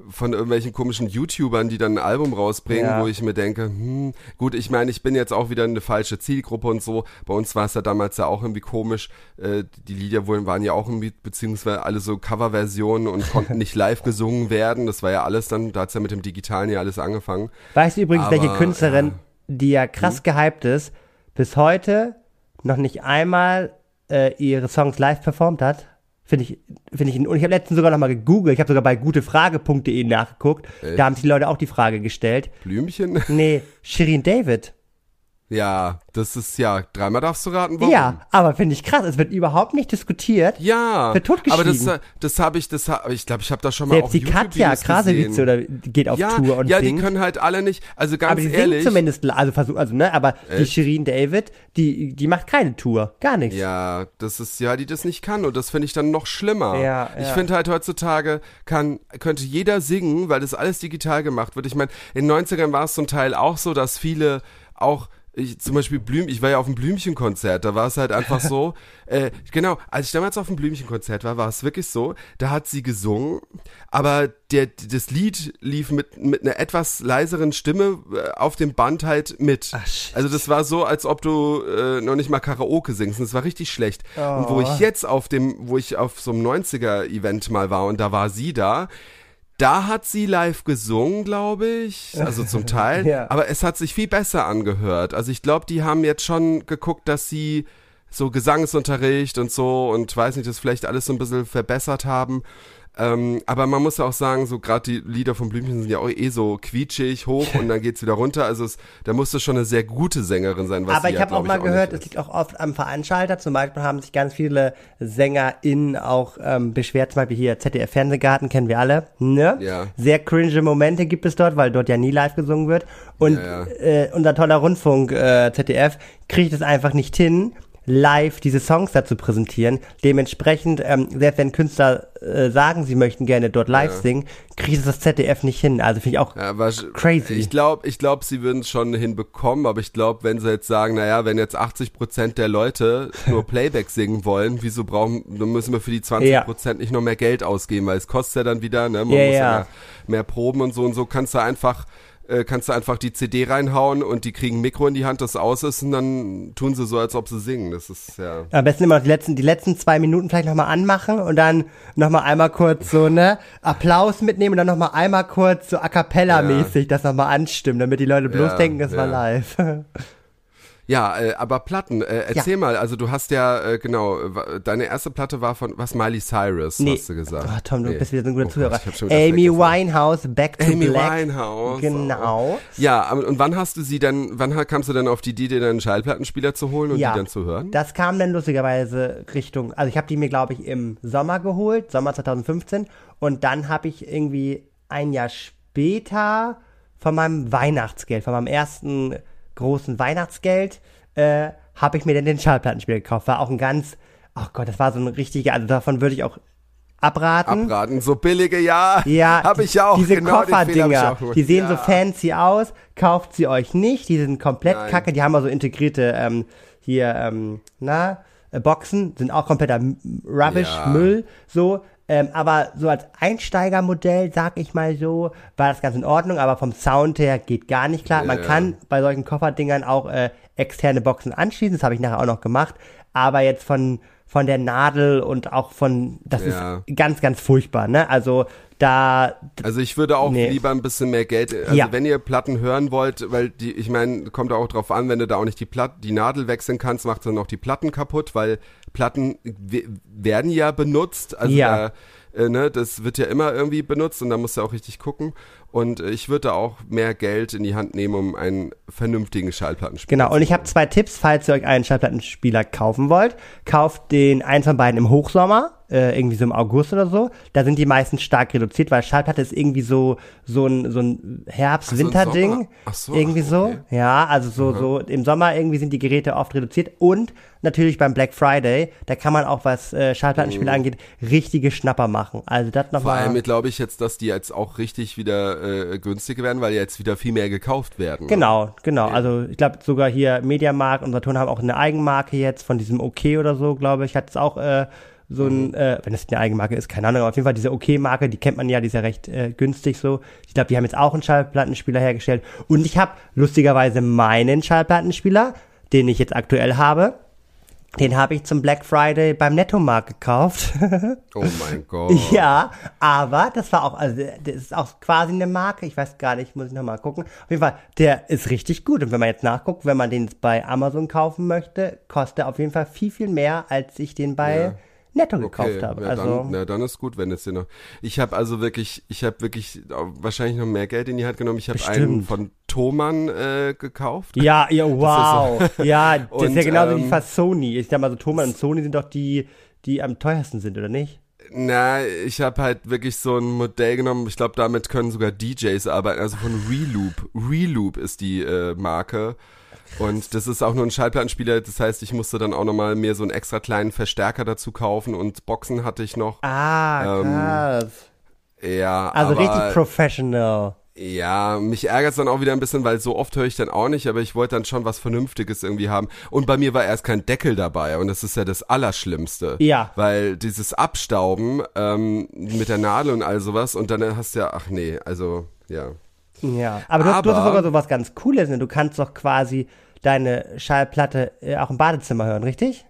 von irgendwelchen komischen YouTubern, die dann ein Album rausbringen, Ja. wo ich mir denke, hm, gut, ich meine, ich bin jetzt auch wieder eine falsche Zielgruppe und so. Bei uns war es ja damals ja auch irgendwie komisch. Äh, die Lieder waren ja auch irgendwie, beziehungsweise alle so Coverversionen und konnten nicht <laughs> live gesungen werden. Das war ja alles dann, da hat's ja mit dem Digitalen ja alles angefangen. Weißt du übrigens, welche Aber, Künstlerin, ja. die ja krass Hm? gehypt ist, bis heute noch nicht einmal äh, ihre Songs live performt hat? Finde ich, finde ich, und ich habe letztens sogar noch mal gegoogelt, ich habe sogar bei gutefrage.de nachgeguckt, da haben sich die Leute auch die Frage gestellt. Blümchen? Nee, Shirin David. Ja, das ist ja, dreimal darfst du raten, warum. Ja, aber finde ich krass, es wird überhaupt nicht diskutiert. Ja, Wird aber das, totgeschwiegen. das habe ich, das hab, ich glaube, ich habe das schon mal Selbst auf die Katja gesehen. oder geht auf ja, Tour und ja, die singt. können halt alle nicht, also ganz aber die ehrlich. singt zumindest, also versuch, also ne, aber die Echt? Shirin David, die, die macht keine Tour, gar nichts. Ja, das ist ja, die das nicht kann und das finde ich dann noch schlimmer. Ja, ich ja. finde halt heutzutage kann könnte jeder singen, weil das alles digital gemacht wird. Ich meine, in den 90ern war es zum Teil auch so, dass viele auch ich, zum Beispiel Blüm, ich war ja auf dem Blümchenkonzert, da war es halt einfach so, <laughs> äh, genau, als ich damals auf dem Blümchenkonzert war, war es wirklich so, da hat sie gesungen, aber der, das Lied lief mit, mit einer etwas leiseren Stimme äh, auf dem Band halt mit. Ach, also das war so, als ob du äh, noch nicht mal Karaoke singst. Und das war richtig schlecht. Und wo Oh. ich jetzt auf dem, wo ich auf so einem 90er-Event mal war und da war sie da, da hat sie live gesungen, glaube ich. Also zum Teil. <laughs> Ja. Aber es hat sich viel besser angehört. Also ich glaube, die haben jetzt schon geguckt, dass sie so Gesangsunterricht und so und weiß nicht, das vielleicht alles so ein bisschen verbessert haben. Ähm, aber man muss ja auch sagen, so gerade die Lieder von Blümchen sind ja auch eh so quietschig, hoch und dann geht's wieder runter. Also es, da musste schon eine sehr gute Sängerin sein. Was Aber ich habe auch mal ich, gehört, es liegt auch oft am Veranstalter. Zum Beispiel haben sich ganz viele SängerInnen auch ähm, beschwert, zum Beispiel hier ZDF Fernsehgarten, kennen wir alle. Ne? Ja. Sehr cringe Momente gibt es dort, weil dort ja nie live gesungen wird. Und Ja, ja. Äh, unser toller Rundfunk äh, ZDF kriegt es einfach nicht hin, live diese Songs dazu präsentieren. Dementsprechend, ähm, selbst wenn Künstler äh, sagen, sie möchten gerne dort live Ja. singen, kriegt es das ZDF nicht hin. Also finde ich auch Ja, aber crazy. Ich glaube, ich glaub, sie würden es schon hinbekommen, aber ich glaube, wenn sie jetzt sagen, naja, wenn jetzt 80 Prozent der Leute nur Playback <laughs> singen wollen, wieso brauchen, dann müssen wir für die 20 Prozent nicht noch mehr Geld ausgeben, weil es kostet ja dann wieder, ne, man Ja, muss ja, ja. mehr, mehr proben und so und so kannst du einfach äh, kannst du einfach die CD reinhauen und die kriegen ein Mikro in die Hand, das aus ist und dann tun sie so, als ob sie singen. Das ist ja. Am besten immer noch die letzten, die letzten zwei Minuten vielleicht nochmal anmachen und dann nochmal einmal kurz so, ne, Applaus mitnehmen und dann nochmal einmal kurz so a cappella-mäßig das nochmal anstimmen, damit die Leute bloß Ja, denken, es war ja. live. <laughs> Ja, äh, aber Platten, äh, erzähl mal, also du hast ja, äh, genau, deine erste Platte war von, was, Miley Cyrus, Nee. hast du gesagt. Oh, Tom, du Nee. bist wieder so ein guter Oh Zuhörer. Gott, Amy. Winehouse, Back to Amy Black. Winehouse. Genau. Ja, und wann hast du sie dann, wann kamst du dann auf die Idee, dir deinen Schallplattenspieler zu holen und Ja. die dann zu hören? Das kam dann lustigerweise Richtung, also ich habe die mir, glaube ich, im Sommer geholt, Sommer 2015. Und dann habe ich irgendwie ein Jahr später von meinem Weihnachtsgeld, von meinem ersten großen Weihnachtsgeld, äh, habe ich mir dann den Schallplattenspieler gekauft. War auch ein ganz, ach Gott, das war so ein richtiger, also davon würde ich auch abraten. Abraten, so billige, ja, Ja, <laughs> habe ich ja auch. Diese genau, Kofferdinger, die sehen ja. so fancy aus, kauft sie euch nicht, die sind komplett Nein. kacke, die haben also integrierte, ähm, hier, ähm, na, äh, Boxen, sind auch kompletter Rubbish, Ja. Müll, so, ähm, aber so als Einsteigermodell, sag ich mal so, war das ganz in Ordnung, aber vom Sound her geht gar nicht klar. Man Ja. kann bei solchen Kofferdingern auch äh, externe Boxen anschließen, das habe ich nachher auch noch gemacht, aber jetzt von von der Nadel und auch von, das Ja. ist ganz, ganz furchtbar, ne? Also da, Also ich würde auch Nee. lieber ein bisschen mehr Geld, also Ja. wenn ihr Platten hören wollt, weil die, ich meine, kommt auch drauf an, wenn du da auch nicht die Platt, die Nadel wechseln kannst, macht dann auch die Platten kaputt, weil Platten we- werden ja benutzt, also Ja. da, äh, ne, das wird ja immer irgendwie benutzt und da musst du auch richtig gucken. Und äh, ich würde da auch mehr Geld in die Hand nehmen, um einen vernünftigen Schallplattenspieler Genau, und ich habe zwei Tipps, falls ihr euch einen Schallplattenspieler kaufen wollt. Kauft den eins von beiden im Hochsommer, äh, irgendwie so im August oder so. Da sind die meisten stark reduziert, weil Schallplatte ist irgendwie so so ein, so ein Herbst-Winter-Ding. Ach so, irgendwie so. okay. Ja, also so, so im Sommer irgendwie sind die Geräte oft reduziert. Und natürlich beim Black Friday, da kann man auch, was äh, Schallplattenspiele angeht, richtige Schnapper machen. Also das Mhm. Vor nochmal. allem glaube ich jetzt, dass die jetzt auch richtig wieder äh, günstiger werden, weil jetzt wieder viel mehr gekauft werden. Genau, genau. Also ich glaube sogar hier Mediamarkt und Saturn haben auch eine Eigenmarke jetzt von diesem OK oder so, glaube ich. Hat es auch äh, so ein, äh, wenn das eine Eigenmarke ist, keine Ahnung, aber auf jeden Fall diese OK-Marke, die kennt man ja, die ist ja recht äh, günstig so. Ich glaube, die haben jetzt auch einen Schallplattenspieler hergestellt. Und ich habe lustigerweise meinen Schallplattenspieler, den ich jetzt aktuell habe, den habe ich zum Black Friday beim Nettomarkt gekauft. <laughs> Oh mein Gott. Ja, aber das war auch, also das ist auch quasi eine Marke. Ich weiß gar nicht, muss ich nochmal gucken. Auf jeden Fall, der ist richtig gut. Und wenn man jetzt nachguckt, wenn man den jetzt bei Amazon kaufen möchte, kostet er auf jeden Fall viel, viel mehr, als ich den bei Ja. Netto gekauft habe. Ja, also, dann, na, dann ist gut, wenn es dir noch. Ich habe also wirklich, ich habe wirklich wahrscheinlich noch mehr Geld in die Hand genommen. Ich habe einen von Thomann äh, gekauft. ja, ja, <laughs> wow. ja, <laughs> das ist Und, ja genauso wie ähm, fast Sony. Ich sag mal so, Thomann und Sony sind doch die, die am teuersten sind, oder nicht? Na, ich habe halt wirklich so ein Modell genommen. Ich glaube, damit können sogar DJs arbeiten. Also von Reloop. Reloop ist die äh, Marke. Und das ist auch nur ein Schallplattenspieler. Das heißt, ich musste dann auch nochmal mir so einen extra kleinen Verstärker dazu kaufen und Boxen hatte ich noch. Ah, Ähm, krass. Ja, also aber, richtig professional. Ja, mich ärgert's dann auch wieder ein bisschen, weil so oft höre ich dann auch nicht, aber ich wollte dann schon was Vernünftiges irgendwie haben. Und bei mir war erst kein Deckel dabei und das ist ja das Allerschlimmste. Ja. Weil dieses Abstauben ähm, mit der Nadel und all sowas und dann hast du ja, ach nee, also ja. Ja, aber du, hast- du hast Aber- sogar so was ganz Cooles, ne? Du kannst doch quasi deine Schallplatte äh, auch im Badezimmer hören, richtig?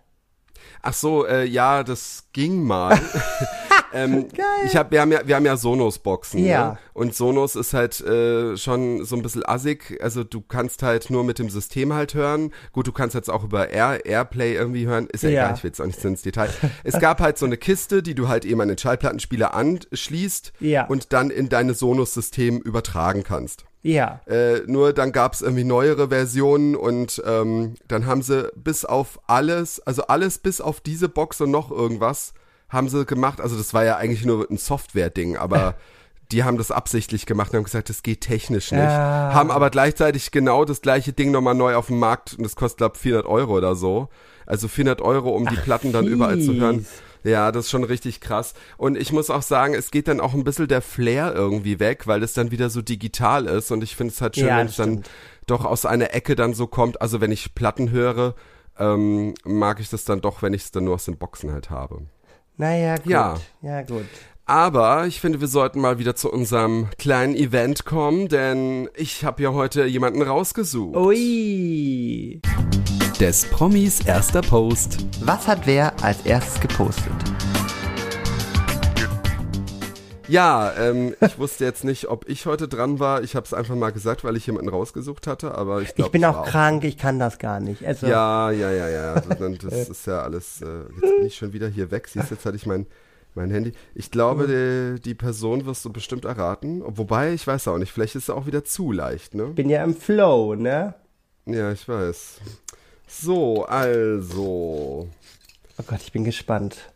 Ach so, äh, ja, das ging mal. <laughs> ähm, <laughs> Ich hab, wir haben ja, wir haben ja Sonos-Boxen. Ja. Ne? Und Sonos ist halt äh, schon so ein bisschen assig. Also du kannst halt nur mit dem System halt hören. Gut, du kannst jetzt auch über Air, Airplay irgendwie hören. Ist ja, Ja. egal, ich will jetzt auch nicht ins Detail. Es gab halt so eine Kiste, die du halt eben an den Schallplattenspieler anschließt Ja. und dann in deine Sonos-System übertragen kannst. Ja. Äh, nur dann gab's irgendwie neuere Versionen und ähm, dann haben sie bis auf alles, also alles bis auf diese Box und noch irgendwas haben sie gemacht. Also das war ja eigentlich nur ein Software-Ding, aber <laughs> die haben das absichtlich gemacht und haben gesagt, das geht technisch nicht. Ah. Haben aber gleichzeitig genau das gleiche Ding nochmal neu auf dem Markt und das kostet, glaube 400 Euro oder so. Also 400 Euro, um die Platten dann überall zu hören. fies. Ja, das ist schon richtig krass. Und ich muss auch sagen, es geht dann auch ein bisschen der Flair irgendwie weg, weil es dann wieder so digital ist. Und ich finde es halt schön, Ja, wenn es dann doch aus einer Ecke dann so kommt. Also wenn ich Platten höre, ähm, mag ich das dann doch, wenn ich es dann nur aus den Boxen halt habe. Naja, gut. Ja. Ja, gut. Aber ich finde, wir sollten mal wieder zu unserem kleinen Event kommen, denn ich habe ja heute jemanden rausgesucht. Ui. Des Promis erster Post. Was hat wer als erstes gepostet? Ja, ähm, ich wusste jetzt nicht, ob ich heute dran war. Ich habe es einfach mal gesagt, weil ich jemanden rausgesucht hatte, aber ich glaube, Ich bin auch krank, ich kann das gar nicht. Also, Ja, ja, ja, ja. Also das ist ja alles. Äh, jetzt bin ich schon wieder hier weg. Siehst, jetzt hatte ich mein mein Handy. Ich glaube, die, die Person wirst du bestimmt erraten. Wobei, ich weiß auch nicht. Vielleicht ist es auch wieder zu leicht, ne? bin ja im Flow, ne? Ja, ich weiß. So, also. Oh Gott, ich bin gespannt.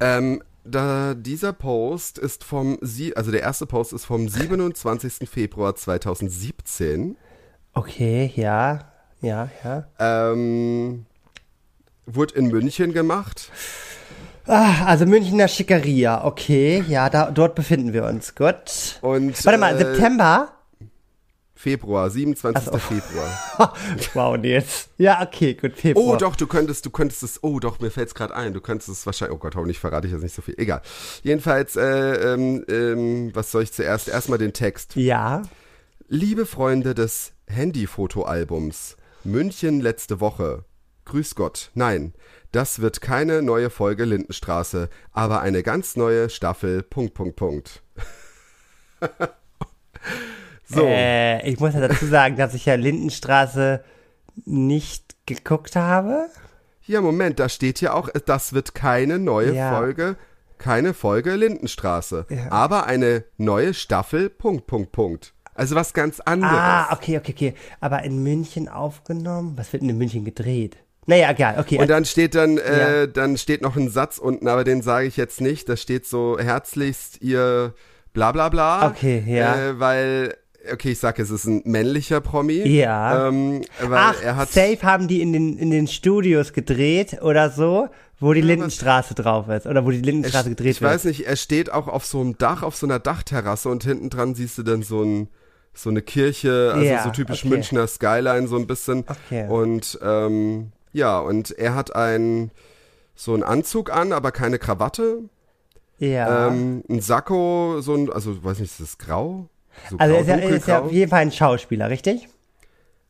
Ähm, da dieser Post ist vom, Sie also der erste Post ist vom 27. <laughs> Februar 2017. Okay, ja, ja, ja. Ähm, wurde in München gemacht. Ah, also Münchner Schickeria, okay, ja, da, dort befinden wir uns. Gut. Und, Warte mal, äh, September? Februar, 27. Ach so. Februar. <laughs> wow, Nils. Ja, okay, gut, Februar. Oh, doch, du könntest, du könntest es, oh, doch, mir fällt's gerade ein, du könntest es wahrscheinlich, oh Gott, hoffentlich verrate ich jetzt nicht so viel. Egal. Jedenfalls, äh, ähm, ähm, was soll ich zuerst? Erstmal den Text. Ja. Liebe Freunde des Handyfotoalbums, München letzte Woche. Grüß Gott. Nein, das wird keine neue Folge Lindenstraße, aber eine ganz neue Staffel. Punkt, Punkt, Punkt. <laughs> so. Äh, ich muss ja dazu sagen, dass ich ja Lindenstraße nicht geguckt habe. Ja, Moment, da steht ja auch, das wird keine neue Ja. Folge, keine Folge Lindenstraße, Ja. aber eine neue Staffel. Punkt, Punkt, Punkt. Also was ganz anderes. Ah, okay, okay, okay. Aber in München aufgenommen? Was wird denn in München gedreht? Naja, egal, okay. Und dann steht dann, äh, Ja. dann steht noch ein Satz unten, aber den sage ich jetzt nicht. Da steht so herzlichst ihr bla bla bla. Okay, ja. Äh, weil, okay, ich sag, es ist ein männlicher Promi. Ja. Ähm, Ach, er hat. safe haben die in den, in den Studios gedreht oder so, wo die Lindenstraße drauf ist. Oder wo die Lindenstraße gedreht ich wird. weiß nicht, er steht auch auf so einem Dach, auf so einer Dachterrasse und hinten dran siehst du dann so ein so eine Kirche, also Ja, so typisch okay. Münchner Skyline so ein bisschen. Okay. Und ähm, ja, und er hat einen so einen Anzug an, aber keine Krawatte. Ja. Ähm, ein Sakko, so ein, also weiß nicht, ist das grau? So also er ist ja, er ist ja auf jeden Fall ein Schauspieler, richtig?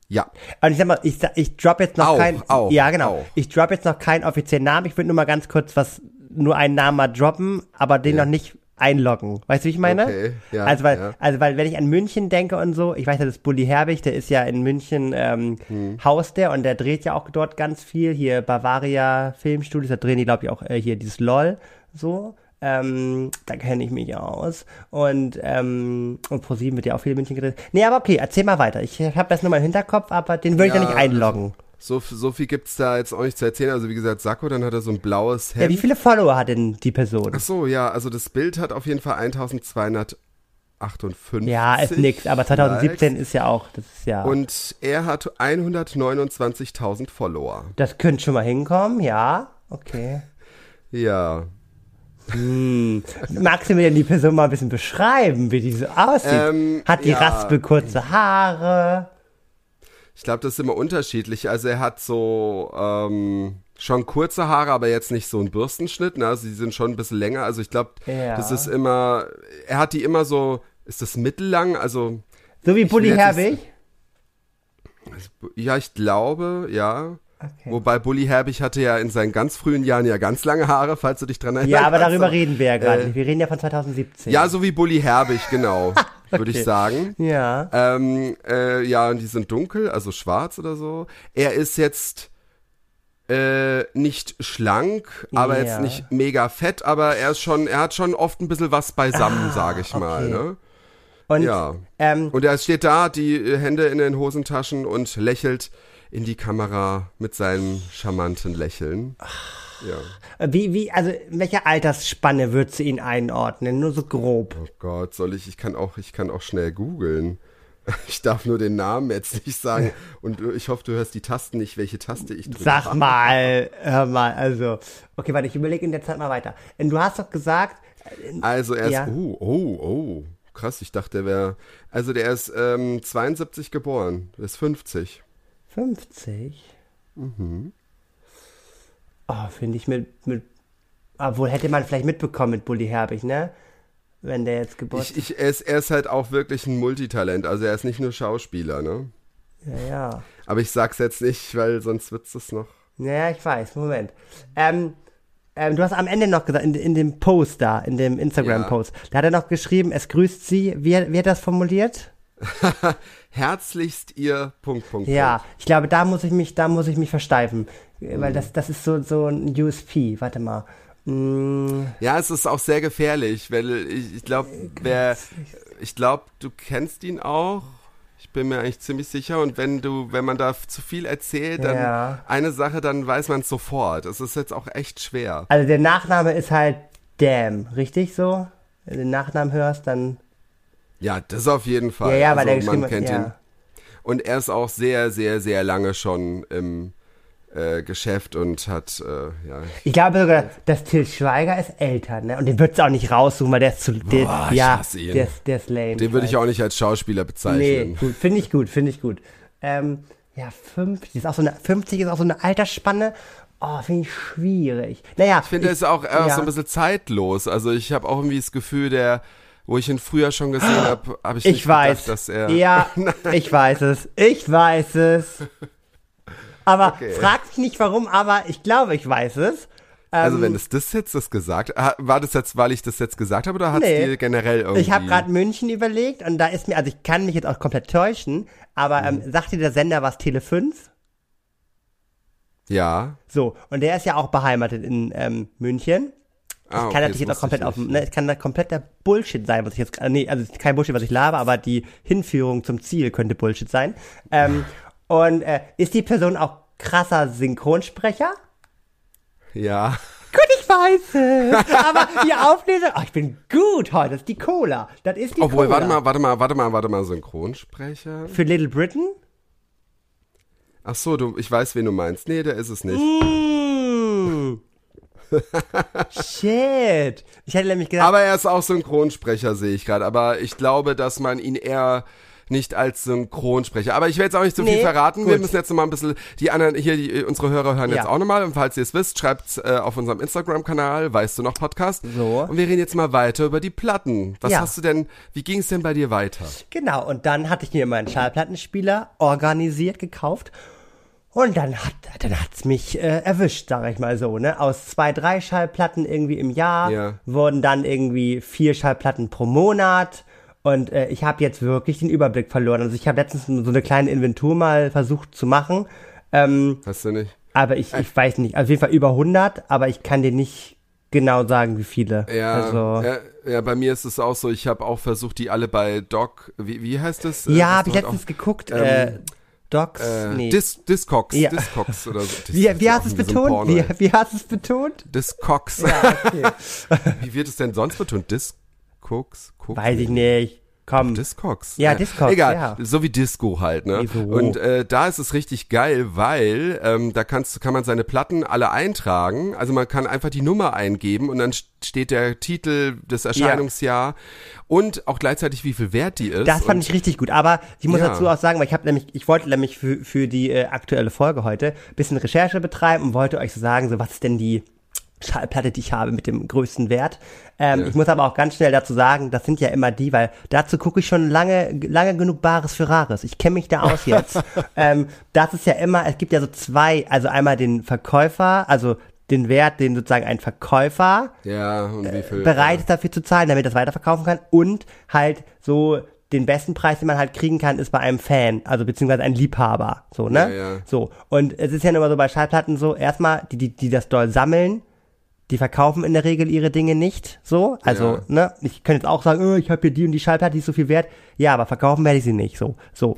ja. Und ich sag mal, ich, ich drop jetzt noch Auch, kein. auch, ja, genau. auch. Ich drop jetzt noch keinen offiziellen Namen. Ich würde nur mal ganz kurz was, nur einen Namen mal droppen, aber den Ja. noch nicht einloggen. Weißt du, wie ich meine? Okay, ja, also, weil, ja. also, weil, wenn ich an München denke und so, ich weiß ja, das ist Bully Herbig, der ist ja in München ähm, Hm. Haus der und der dreht ja auch dort ganz viel. Hier Bavaria Filmstudios, da drehen die, glaube ich, auch äh, hier dieses LOL so. Ähm, da kenne ich mich aus. Und, ähm, und ProSieben wird ja auch viel in München gedreht. Nee, aber okay, erzähl mal weiter. Ich habe das nur mal im Hinterkopf, aber den würde ich ja Ja, nicht einloggen. So, so viel gibt's da jetzt auch nicht zu erzählen. Also wie gesagt, Sakko, dann hat er so ein blaues Ja, Hemd. wie viele Follower hat denn die Person? Ach so, ja, also das Bild hat auf jeden Fall 1258. Ja, ist nix, aber 2017 Likes. ist ja auch, das ist ja, Und er hat 129.000 Follower. das könnte schon mal hinkommen, ja, okay. Ja. Hm. Magst du mir denn die Person mal ein bisschen beschreiben, wie die so aussieht? Ähm, hat die ja. raspelkurze Haare? Ich glaube, das ist immer unterschiedlich. Also er hat so ähm, schon kurze Haare, aber jetzt nicht so einen Bürstenschnitt. Ne? Also die sind schon ein bisschen länger. Also ich glaube, Ja. das ist immer, er hat die immer so, ist das mittellang? Also, So wie Bully jetzt Herbig? ja, ich glaube, ja. Okay. Wobei Bully Herbig hatte ja in seinen ganz frühen Jahren ja ganz lange Haare, falls du dich dran erinnerst. Ja, aber darüber reden wir ja gerade Äh, nicht. Wir reden ja von 2017. Ja, so wie Bully Herbig, genau, <laughs> würde Okay. ich sagen. Ja. Ähm, äh, ja, und die sind dunkel, also schwarz oder so. Er ist jetzt äh, nicht schlank, aber Ja. jetzt nicht mega fett, aber er ist schon, er hat schon oft ein bisschen was beisammen, sage ich mal. okay. Ne? Und, Ja. ähm, Und er steht da, die Hände in den Hosentaschen und lächelt in die Kamera mit seinem charmanten Lächeln. Ja. wie, wie, also, in welcher Altersspanne würdest du ihn einordnen? Nur so grob. Oh Gott, soll ich? Ich kann auch, ich kann auch schnell googeln. <laughs> Ich darf nur den Namen jetzt nicht sagen. Und ich hoffe, du hörst die Tasten nicht, welche Taste ich drücke. Sag mal, hör mal, also. Okay, warte, ich überlege in der Zeit mal weiter. Du hast doch gesagt, Also er ist, Ja. oh, oh, oh, krass, ich dachte, der wäre, also der ist ähm, 72 geboren, der ist 50. 50. Mhm. Oh, finde ich mit, mit, obwohl hätte man vielleicht mitbekommen mit Bully Herbig, ne? Wenn der jetzt Geburtstag, Ich, ich, er, ist, er ist halt auch wirklich ein Multitalent, also er ist nicht nur Schauspieler, ne? ja, ja. Aber ich sag's jetzt nicht, weil sonst wird's das noch. Ja, ich weiß, Moment. Ähm, ähm, du hast am Ende noch gesagt, in, in dem Post da, in dem Instagram-Post, da hat er noch geschrieben, es grüßt sie, wie, wie hat das formuliert? <laughs> Herzlichst ihr, Punkt, Punkt, Ja, Punkt. ich glaube, da muss ich mich, da muss ich mich versteifen. Äh, Weil das, das ist so, so ein USP. Warte mal. Mm, Ja, es ist auch sehr gefährlich, weil ich, ich glaube, wer, ich glaube, du kennst ihn auch. Ich bin mir eigentlich ziemlich sicher. Und wenn du, wenn man da zu viel erzählt, dann Ja. eine Sache, dann weiß man es sofort. Es ist jetzt auch echt schwer. also der Nachname ist halt Damn, richtig so? Wenn du den Nachnamen hörst, dann. Ja, das auf jeden Fall. Ja, ja, weil also, der geschrieben man kennt ja. ihn. Und er ist auch sehr, sehr, sehr lange schon im äh, Geschäft und hat, äh, ja. Ich glaube sogar, dass Till Schweiger ist älter, ne? Und den würdest du auch nicht raussuchen, weil der ist zu. Der, Boah, ich ja, hasse ihn. Der, ist- der ist lame. Den würde ich auch nicht als Schauspieler Nee, bezeichnen. gut, finde ich gut, finde ich gut. Ähm, ja, 50 ist auch so eine, 50 ist auch so eine Altersspanne. Oh, finde ich schwierig. Naja. Ich finde, er ist auch äh, ja. so ein bisschen zeitlos. Also ich habe auch irgendwie das Gefühl, der, wo ich ihn früher schon gesehen habe, habe ich, Ich nicht weiß. gedacht, dass er. Ja, <laughs> ich weiß es. Ich weiß es. Aber Okay. frag mich nicht warum, aber ich glaube, ich weiß es. Also Ähm, wenn es das jetzt das gesagt, war das jetzt, weil ich das jetzt gesagt habe, oder hat es Nee. dir generell irgendwie? Ich habe gerade München überlegt und da ist mir, also ich kann mich jetzt auch komplett täuschen, aber Mhm. ähm, sagt dir der Sender was Tele 5? Ja. So, und der ist ja auch beheimatet in ähm, München. Ah, kann okay, natürlich jetzt auch komplett auf ne, es kann da kompletter Bullshit sein, was ich jetzt, äh, nee, also kein Bullshit, was ich laber, aber die Hinführung zum Ziel könnte Bullshit sein. Ähm, <laughs> und äh, ist die Person auch krasser Synchronsprecher? Ja. Gut, ich weiß es. <laughs> Aber die Auflesung, oh, ich bin gut heute, das ist die Cola. Das ist die Obwohl, Cola. warte mal, warte mal, warte mal, warte mal, Synchronsprecher? Für Little Britain? Ach so, du, ich weiß, wen du meinst. Nee, der ist es nicht. Mm. Shit. Ich hätte nämlich gedacht, Aber er ist auch Synchronsprecher, sehe ich gerade. Aber ich glaube, dass man ihn eher nicht als Synchronsprecher. Aber ich will jetzt auch nicht zu viel Nee, verraten. Wir gut. müssen jetzt noch mal ein bisschen die anderen hier die unsere Hörer hören Ja. jetzt auch nochmal und falls ihr es wisst, schreibt's äh, auf unserem Instagram Kanal, weißt du noch Podcast. So. Und wir reden jetzt mal weiter über die Platten. Was Ja. hast du denn wie ging es denn bei dir weiter? Genau, und dann hatte ich mir meinen Schallplattenspieler organisiert, gekauft. Und dann hat dann hat's mich äh, erwischt, sag ich mal so, ne? Aus zwei, drei Schallplatten irgendwie im Jahr Ja. wurden dann irgendwie vier Schallplatten pro Monat. Und äh, ich habe jetzt wirklich den Überblick verloren. Also ich habe letztens so eine kleine Inventur mal versucht zu machen. Ähm, Hast du nicht? aber ich, ich weiß nicht, auf jeden Fall über 100, aber ich kann dir nicht genau sagen, wie viele. Ja, also, ja, ja, bei mir ist es auch so, ich habe auch versucht, die alle bei Doc, wie, wie heißt das? Äh, ja, habe ich letztens auch- geguckt. ähm, äh, Docs? Äh, nee. Dis, Discogs, Ja. Discogs oder so. Wie, wie hast es betont? Porno, wie, wie hast es betont? Discogs. Ja, okay. <laughs> Wie wird es denn sonst betont? Discogs? Cook? Weiß ich nicht. Komm. Discogs. Ja, Discogs, Egal, ja. so wie Disco halt, ne? Wieso? Und äh, da ist es richtig geil, weil ähm, da kannst, kann man seine Platten alle eintragen. Also man kann einfach die Nummer eingeben und dann st- steht der Titel, das Erscheinungsjahr und auch gleichzeitig wie viel wert die ist. Das fand ich richtig gut. Aber ich muss Ja. dazu auch sagen, weil ich habe nämlich, ich wollte nämlich für, für die äh, aktuelle Folge heute bisschen Recherche betreiben und wollte euch so sagen, so was ist denn die Schallplatte, die ich habe mit dem größten Wert. Ähm, Ja. Ich muss aber auch ganz schnell dazu sagen, das sind ja immer die, weil dazu gucke ich schon lange, lange genug Bares für Rares. Ich kenne mich da aus <laughs> jetzt. ähm, das ist ja immer, es gibt ja so zwei, also einmal den Verkäufer, also den Wert, den sozusagen ein Verkäufer ja, viel? bereit ist dafür zu zahlen, damit er das weiterverkaufen kann und halt so den besten Preis, den man halt kriegen kann, ist bei einem Fan, also beziehungsweise ein Liebhaber, so, ne? Ja, ja. So. Und es ist ja immer so bei Schallplatten so, erstmal, die, die, die das doll sammeln, die verkaufen in der Regel ihre Dinge nicht, so. Also, Ja. ne? Ich könnte jetzt auch sagen, oh, ich habe hier die und die Schallplatte, die ist so viel wert. Ja, aber verkaufen werde ich sie nicht, so. So.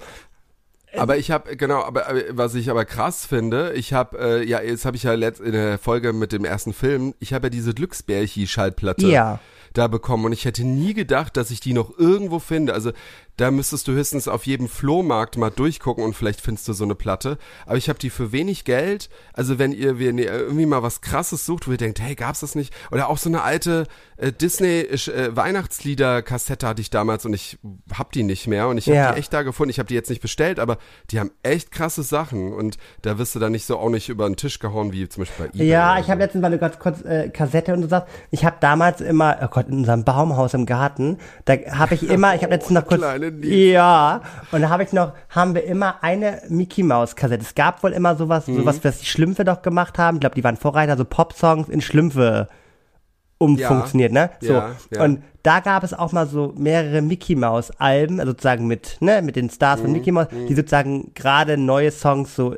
Aber ich habe genau, aber äh, was ich aber krass finde, ich habe äh, ja jetzt habe ich ja letzt, in der Folge mit dem ersten Film, ich habe ja diese Glücksbärchi Schallplatte Ja. da bekommen und ich hätte nie gedacht, dass ich die noch irgendwo finde. Also da müsstest du höchstens auf jedem Flohmarkt mal durchgucken und vielleicht findest du so eine Platte. Aber ich habe die für wenig Geld. Also wenn ihr wenn ihr irgendwie mal was Krasses sucht, wo ihr denkt, hey, gab's das nicht? Oder auch so eine alte äh, Disney äh, Weihnachtslieder-Kassette hatte ich damals und ich hab die nicht mehr und ich habe Ja. die echt da gefunden. Ich habe die jetzt nicht bestellt, aber die haben echt krasse Sachen und da wirst du dann nicht so auch nicht über den Tisch gehauen wie zum Beispiel bei eBay. Ja, ich habe so. letztens, weil du ganz kurz äh, Kassette und so sagst, ich habe damals immer, oh Gott, in unserem Baumhaus im Garten, da habe ich immer, ich habe letztens noch kurz, Kleine Lied. ja, und da habe ich noch, haben wir immer eine Mickey Maus Kassette. Es gab wohl immer sowas, Mhm. sowas, was die Schlümpfe doch gemacht haben. Ich glaube, die waren Vorreiter, so Popsongs in Schlümpfe umfunktioniert, ne? So. ja, ja. Und da gab es auch mal so mehrere Mickey Maus Alben, also sozusagen mit, ne, mit den Stars Mhm, von Mickey Maus, die sozusagen gerade neue Songs so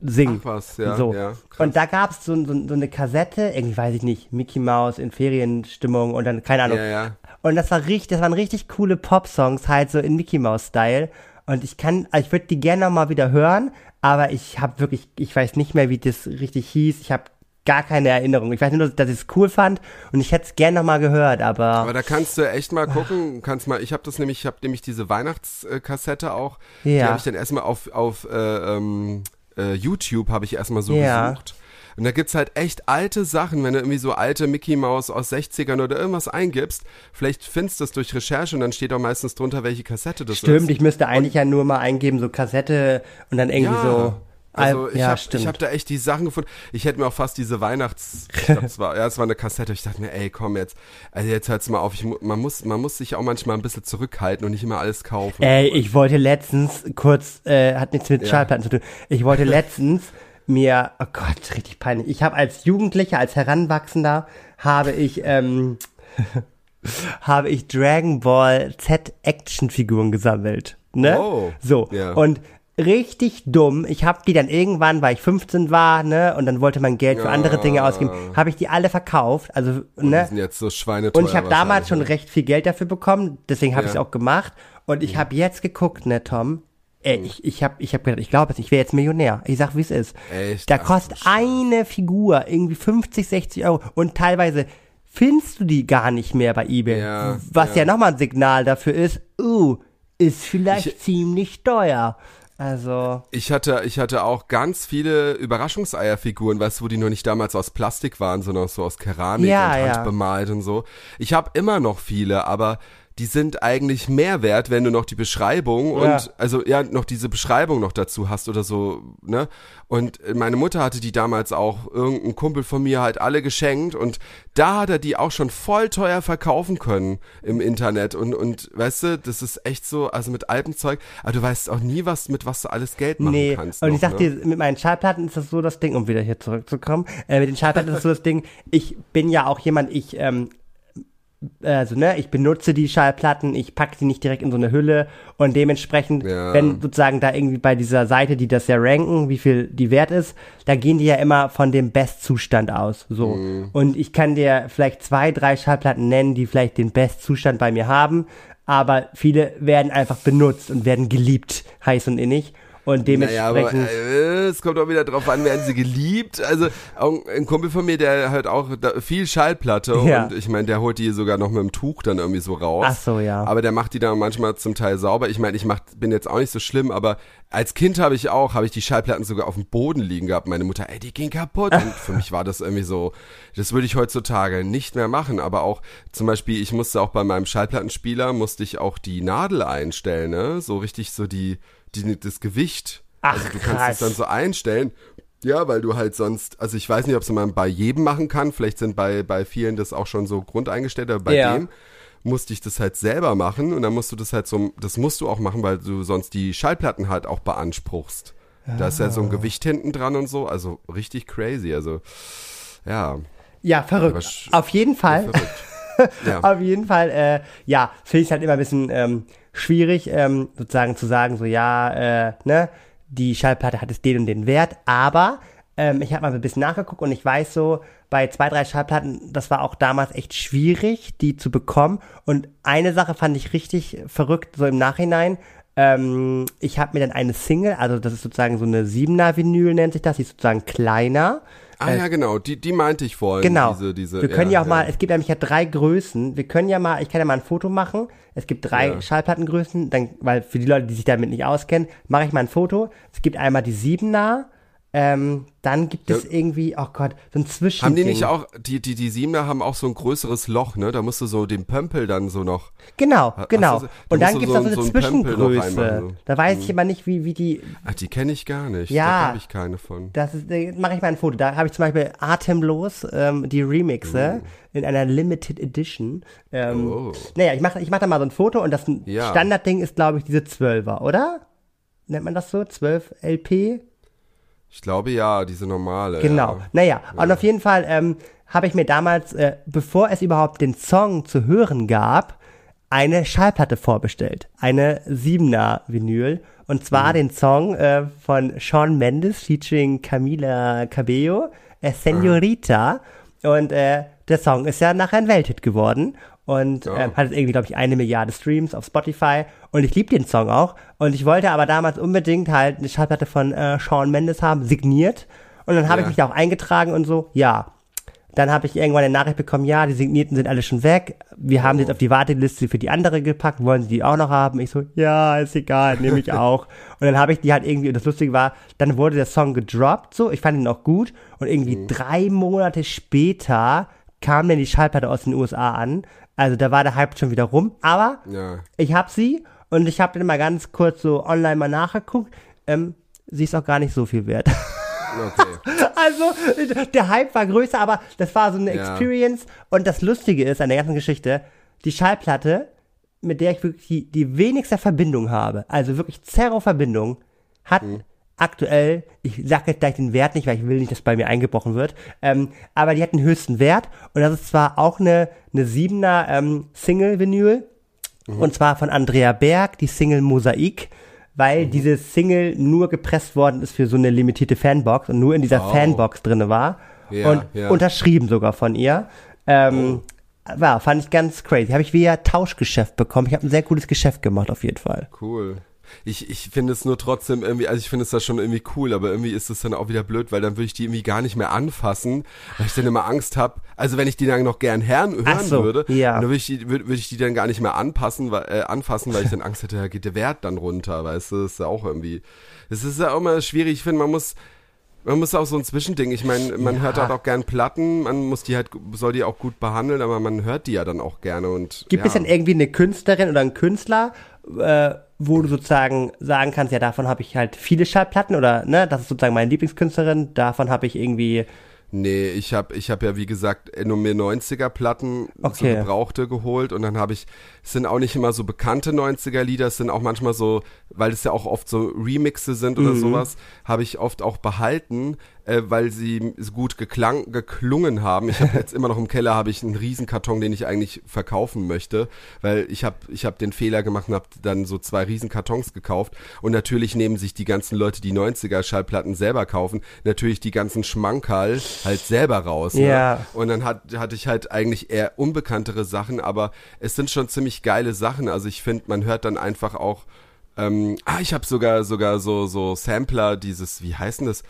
singen. Ach was, ja, so. ja, krass. und da gab es so, so, so eine Kassette, irgendwie weiß ich nicht, Mickey Maus in Ferienstimmung und dann, keine Ahnung. Ja, ja. Und das war richtig, das waren richtig coole Pop-Songs, halt so in Mickey Mouse-Style. Und ich kann, also ich würde die gerne noch mal wieder hören, aber ich habe wirklich, ich weiß nicht mehr, wie das richtig hieß. Ich habe gar keine Erinnerung. Ich weiß nur, dass ich es cool fand und ich hätte es gerne noch mal gehört, aber, Aber da kannst du echt mal gucken, kannst mal, ich habe das nämlich, ich habe nämlich diese Weihnachtskassette auch, die Ja. habe ich dann erstmal auf, auf äh, ähm, äh, YouTube habe ich erstmal so Ja. gesucht. Und da gibt's halt echt alte Sachen, wenn du irgendwie so alte Mickey Maus aus 60ern oder irgendwas eingibst, vielleicht findest du es durch Recherche und dann steht auch meistens drunter, welche Kassette das ist. stimmt, ich müsste eigentlich ja nur mal eingeben, so Kassette und dann irgendwie Ja. so. Also Al- ich ja, habe stimmt. hab da echt die Sachen gefunden. Ich hätte mir auch fast diese Weihnachts, ich glaub, es war, ja, es war eine Kassette. Ich dachte mir, ey, komm jetzt, also jetzt hört's mal auf. Ich, man muss, man muss sich auch manchmal ein bisschen zurückhalten und nicht immer alles kaufen. Ey, ich wollte letztens kurz, äh, hat nichts mit Ja. Schallplatten zu tun. Ich wollte <laughs> letztens mir, oh Gott, richtig peinlich. Ich habe als Jugendlicher, als Heranwachsender, habe ich, ähm, <laughs> habe ich Dragon Ball Z Actionfiguren gesammelt. Ne? Oh, So. ja. Und richtig dumm. Ich habe die dann irgendwann, weil ich 15 war, ne, und dann wollte man Geld für andere Dinge ausgeben, habe ich die alle verkauft. Also, Die ne? sind jetzt so schweineteuer. Und ich habe damals schon wahrscheinlich, recht viel Geld dafür bekommen, deswegen habe Ja. ich es auch gemacht. Und ich habe jetzt geguckt, ne, Tom. Ey, ich, ich habe ich hab gedacht, ich glaube es, ich wäre jetzt Millionär. Ich sag, wie es ist. Echt? Da kostet eine Figur irgendwie 50, 60 Euro. Und teilweise findest du die gar nicht mehr bei eBay. Ja, was ja, ja. nochmal ein Signal dafür ist, uh, ist vielleicht Ich- ziemlich teuer. Also, Ich hatte, ich hatte auch ganz viele Überraschungseierfiguren, weißt du, wo die noch nicht damals aus Plastik waren, sondern so aus Keramik Ja, und handbemalt und so. Ich habe immer noch viele, aber die sind eigentlich mehr wert, wenn du noch die Beschreibung Ja. und also ja noch diese Beschreibung noch dazu hast oder so, ne? Und meine Mutter hatte die damals auch irgendein Kumpel von mir halt alle geschenkt und da hat er die auch schon voll teuer verkaufen können im Internet und und weißt du, das ist echt so, also mit altem Zeug, aber du weißt auch nie was mit was du alles Geld machen nee. kannst. Und noch, ich sag ne? dir, mit meinen Schallplatten ist das so das Ding, um wieder hier zurückzukommen, äh, mit den Schallplatten ist das so das Ding, ich bin ja auch jemand, ich, ähm, also ne, ich benutze die Schallplatten, ich packe die nicht direkt in so eine Hülle und dementsprechend, Ja. wenn sozusagen da irgendwie bei dieser Seite, die das ja ranken, wie viel die wert ist, da gehen die ja immer von dem Bestzustand aus, so. Mhm. Und ich kann dir vielleicht zwei, drei Schallplatten nennen, die vielleicht den Bestzustand bei mir haben, aber viele werden einfach benutzt und werden geliebt, heiß und innig. Und Naja, aber dementsprechend. äh, es kommt auch wieder drauf an, werden sie geliebt. Also ein Kumpel von mir, der hört auch viel Schallplatte Ja. und ich meine, der holt die sogar noch mit dem Tuch dann irgendwie so raus. Ach so, ja. Aber der macht die dann manchmal zum Teil sauber. Ich meine, ich mach, bin jetzt auch nicht so schlimm, aber als Kind habe ich auch, habe ich die Schallplatten sogar auf dem Boden liegen gehabt. Meine Mutter, ey, die gehen kaputt. Und für mich war das irgendwie so, das würde ich heutzutage nicht mehr machen. Aber auch zum Beispiel, ich musste auch bei meinem Schallplattenspieler, musste ich auch die Nadel einstellen, ne? So richtig so die, die das Gewicht. Ach, also du kannst krass. es dann so einstellen. Ja, weil du halt sonst, also ich weiß nicht, ob es man bei jedem machen kann. Vielleicht sind bei, bei vielen das auch schon so grundeingestellt, aber bei Ja. dem musste ich das halt selber machen und dann musst du das halt so, das musst du auch machen, weil du sonst die Schallplatten halt auch beanspruchst. Da ist ja Ah. so ein Gewicht hinten dran und so, also richtig crazy, also ja. Ja, verrückt. Auf jeden Fall. Verrückt. <laughs> Ja. Auf jeden Fall, äh, ja, finde ich halt immer ein bisschen ähm, schwierig, ähm, sozusagen zu sagen, so ja, äh, ne, die Schallplatte hat es den und den Wert, aber ähm, ich habe mal ein bisschen nachgeguckt und ich weiß so, bei zwei, drei Schallplatten, das war auch damals echt schwierig, die zu bekommen. Und eine Sache fand ich richtig verrückt, so im Nachhinein. Ähm, ich habe mir dann eine Single, also das ist sozusagen so eine 7er Vinyl nennt sich das, die ist sozusagen kleiner. Ah ja, genau, die, die meinte ich vorhin. Genau. Diese, diese, wir können ja, auch mal, es gibt nämlich ja drei Größen. Wir können ja mal, ich kann ja mal ein Foto machen. Es gibt drei Ja. Schallplattengrößen, dann, weil für die Leute, die sich damit nicht auskennen, mache ich mal ein Foto. Es gibt einmal die Siebener, ähm, dann gibt es Ja. irgendwie, oh Gott, so ein Zwischending. Haben die nicht auch, die, die, die Siebener haben auch so ein größeres Loch, ne? Da musst du so den Pömpel dann so noch. Genau, genau. du- da Und dann du gibt es so auch so ein- eine so Zwischengröße. reinmachen, so. Da weiß ich immer nicht, wie, wie die, Ach, die kenne ich gar nicht. Ja. Da habe ich keine von. Das ist, äh, mache ich mal ein Foto. Da habe ich zum Beispiel Atemlos, ähm, die Remixe in einer Limited Edition. Ähm, Oh. Naja, ich mache ich mach da mal so ein Foto und das Ja. Standardding ist, glaube ich, diese 12er, oder? Nennt man das so? 12 LP? Ich glaube ja, diese normale. Genau. Ja. Naja, und auf jeden Fall ähm, habe ich mir damals, äh, bevor es überhaupt den Song zu hören gab, eine Schallplatte vorbestellt. Eine 7er Vinyl. Und zwar den Song äh, von Sean Mendes featuring Camila Cabello, äh, Senorita. Und äh, der Song ist ja nachher ein Welthit geworden. Und ähm, hat irgendwie, glaube ich, eine Milliarde Streams auf Spotify. Und ich liebe den Song auch. Und ich wollte aber damals unbedingt halt eine Schallplatte von äh, Sean Mendes haben, signiert. Und dann habe ich Ja. mich da auch eingetragen und so, ja. Dann habe ich irgendwann eine Nachricht bekommen, ja, die Signierten sind alle schon weg. Wir haben sie jetzt auf die Warteliste für die andere gepackt. Wollen Sie die auch noch haben? Ich so, ja, ist egal, nehme ich <laughs> auch. und dann habe ich die halt irgendwie, und das Lustige war, dann wurde der Song gedroppt, so, ich fand ihn auch gut. Und irgendwie drei Monate später kam dann die Schallplatte aus den USA an. Also da war der Hype schon wieder rum. Aber Ja. ich habe sie und ich habe dann mal ganz kurz so online mal nachgeguckt. Ähm, sie ist auch gar nicht so viel wert. Okay. <laughs> Also, der Hype war größer, aber das war so eine Ja. Experience. Und das Lustige ist an der ganzen Geschichte, die Schallplatte, mit der ich wirklich die, die wenigste Verbindung habe, also wirklich Zero-Verbindung, hat Mhm. Aktuell, ich sage jetzt gleich den Wert nicht, weil ich will nicht, dass bei mir eingebrochen wird, ähm, aber die hat den höchsten Wert. Und das ist zwar auch eine, eine 7er ähm, Single-Vinyl, Mhm. und zwar von Andrea Berg, die Single Mosaik, weil Mhm. diese Single nur gepresst worden ist für so eine limitierte Fanbox und nur in dieser Oh. Fanbox drinne war. Ja, und ja. Oh. unterschrieben sogar von ihr. Ähm, War, fand ich ganz crazy. Habe ich via Tauschgeschäft bekommen. Ich habe ein sehr gutes Geschäft gemacht, auf jeden Fall. Cool. Ich, ich finde es nur trotzdem irgendwie, also ich finde es da schon irgendwie cool, aber irgendwie ist es dann auch wieder blöd, weil dann würde ich die irgendwie gar nicht mehr anfassen, weil ich dann immer Angst habe. Also wenn ich die dann noch gern hören, hören so, würde, ja. dann würde ich, die, würde, würde ich die dann gar nicht mehr anpassen, weil, äh, anfassen, weil ich dann Angst hätte, da geht der Wert dann runter, weißt du, das ist ja auch irgendwie, es ist ja auch immer schwierig, ich finde, man muss, man muss auch so ein Zwischending. Ich meine, man Ja. hört halt auch gern Platten, man muss die halt, soll die auch gut behandeln, aber man hört die ja dann auch gerne und. Gibt ja. es denn irgendwie eine Künstlerin oder einen Künstler, äh, wo du sozusagen sagen kannst, ja, davon habe ich halt viele Schallplatten oder, ne, das ist sozusagen meine Lieblingskünstlerin, davon habe ich irgendwie, Nee, ich habe ich hab ja wie gesagt nur mir 90er Platten so Okay. gebrauchte geholt und dann habe ich es sind auch nicht immer so bekannte 90er Lieder, es sind auch manchmal so, weil es ja auch oft so Remixe sind Mhm. oder sowas, habe ich oft auch behalten, äh, weil sie so gut geklang, geklungen haben. Ich habe <laughs> jetzt immer noch im Keller habe ich einen Riesenkarton, den ich eigentlich verkaufen möchte, weil ich habe ich habe den Fehler gemacht und habe dann so zwei Riesenkartons gekauft und natürlich nehmen sich die ganzen Leute, die 90er Schallplatten selber kaufen, natürlich die ganzen Schmankerl halt selber raus. Ne? Ja. Und dann hat, hatte ich halt eigentlich eher unbekanntere Sachen, aber es sind schon ziemlich geile Sachen. Also ich finde, man hört dann einfach auch, ähm, ah, ich habe sogar sogar so so Sampler, dieses, wie heißt denn das?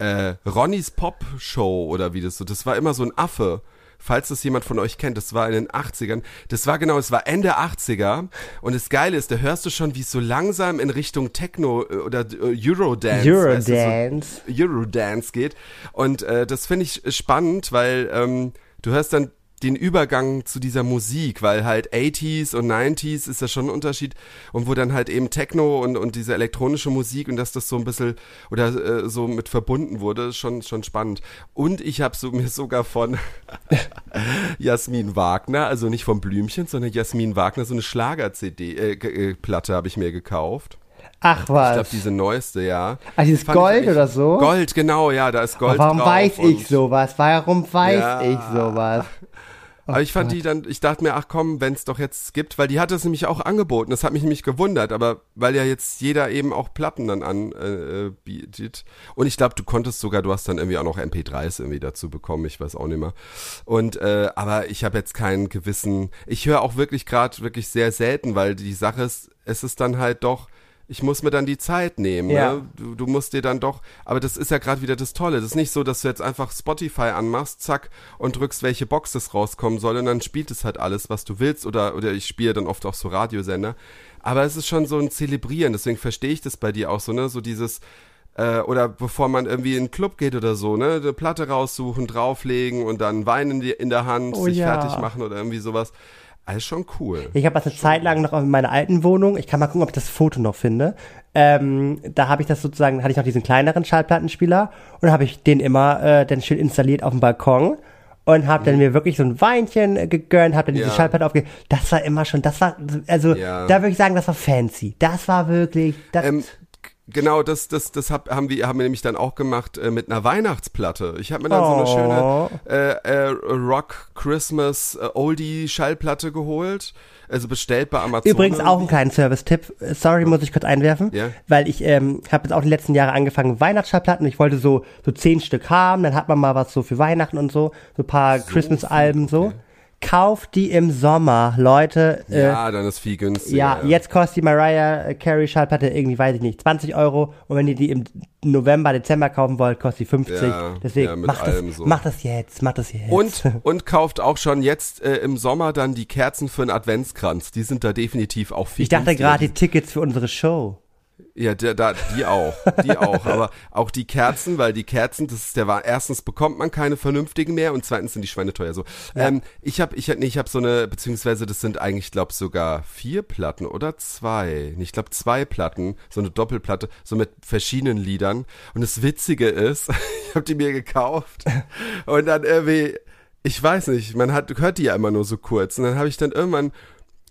Äh, Ronnys Pop Show oder wie das so. Das war immer so ein Affe. Falls das jemand von euch kennt, das war in den 80ern. Das war genau, es war Ende 80er. Und das Geile ist, da hörst du schon, wie es so langsam in Richtung Techno äh, oder äh, Eurodance. weißt du, so- Eurodance. Eurodance geht. Und äh, das finde ich spannend, weil ähm, du hörst dann den Übergang zu dieser Musik, weil halt 80s und 90s ist ja schon ein Unterschied und wo dann halt eben Techno und, und diese elektronische Musik und dass das so ein bisschen oder äh, so mit verbunden wurde, ist schon, schon spannend. Und ich habe so, <laughs> mir sogar von <laughs> Jasmin Wagner, also nicht vom Blümchen, sondern Jasmin Wagner, so eine Schlager-CD, äh, äh, habe ich mir gekauft. Ach Ich glaube, was. diese neueste, ja. Ah, dieses Gold oder so? Gold, genau, ja, da ist Gold Warum drauf. weiß ich sowas? Warum weiß Ja. ich sowas? Aber ich fand die dann, ich dachte mir, ach komm, wenn es doch jetzt gibt, weil die hat es nämlich auch angeboten. Das hat mich nämlich gewundert, aber weil ja jetzt jeder eben auch Platten dann anbietet. Äh, bietet. und ich glaube, du konntest sogar, du hast dann irgendwie auch noch MP3s irgendwie dazu bekommen, ich weiß auch nicht mehr. Und äh, aber ich habe jetzt keinen gewissen, ich höre auch wirklich gerade wirklich sehr selten, weil die Sache ist, es ist dann halt doch ich muss mir dann die Zeit nehmen. Ja. Ne? Du, du musst dir dann doch, aber das ist ja gerade wieder das Tolle. Das ist nicht so, dass du jetzt einfach Spotify anmachst, zack, und drückst, welche Box das rauskommen soll, und dann spielt es halt alles, was du willst. Oder, oder ich spiele dann oft auch so Radiosender. Aber es ist schon so ein Zelebrieren, deswegen verstehe ich das bei dir auch so, ne? So dieses, äh, oder bevor man irgendwie in einen Club geht oder so, ne? Eine Platte raussuchen, drauflegen und dann Wein in, die, in der Hand, Oh sich ja. fertig machen oder irgendwie sowas. Alles schon cool. Ich habe das eine Zeit lang noch in meiner alten Wohnung. Ich kann mal gucken, ob ich das Foto noch finde. Ähm, da habe ich das sozusagen, hatte ich noch diesen kleineren Schallplattenspieler und habe ich den immer äh, dann schön installiert auf dem Balkon und habe dann mir wirklich so ein Weinchen äh, gegönnt, habe dann diese Mhm. Ja. Schallplatte aufge... Das war immer schon, das war, also Ja. da würde ich sagen, das war fancy. Das war wirklich, das, Ähm, genau, das, das, das hab, haben, wir, haben wir nämlich dann auch gemacht äh, mit einer Weihnachtsplatte. Ich habe mir dann so eine Oh. schöne äh, äh, Rock Christmas äh, Oldie Schallplatte geholt. Also bestellt bei Amazon. Übrigens auch ein irgendwie. kleinen Service-Tipp. Sorry, muss ich kurz einwerfen. Ja. Weil ich ähm, habe jetzt auch die letzten Jahre angefangen, Weihnachtsschallplatten. Ich wollte so, so zehn Stück haben. Dann hat man mal was so für Weihnachten und so. So ein paar Christmas-Alben so. Kauft die im Sommer, Leute. Äh, Ja, dann ist viel günstiger. ja, jetzt kostet die Mariah Carey Schallplatte irgendwie, weiß ich nicht, 20 Euro. Und wenn ihr die im November, Dezember kaufen wollt, kostet die 50. Ja, Deswegen ja, macht, das, so. macht das jetzt, macht das jetzt. Und, <laughs> und kauft auch schon jetzt äh, im Sommer dann die Kerzen für einen Adventskranz. Die sind da definitiv auch viel ich dachte günstiger. gerade die Tickets für unsere Show. Ja, der, da, die auch, die auch, aber auch die Kerzen, weil die Kerzen, das ist der war erstens bekommt man keine vernünftigen mehr und zweitens sind die Schweine teuer. So. Ähm, ich habe ich hab, nee, ich habe so eine beziehungsweise das sind eigentlich glaube sogar vier Platten oder zwei. Ich glaube zwei Platten, so eine Doppelplatte, so mit verschiedenen Liedern und das witzige ist, <laughs> ich habe die mir gekauft. Und dann irgendwie ich weiß nicht, man hat hört die ja immer nur so kurz. Und dann habe ich dann irgendwann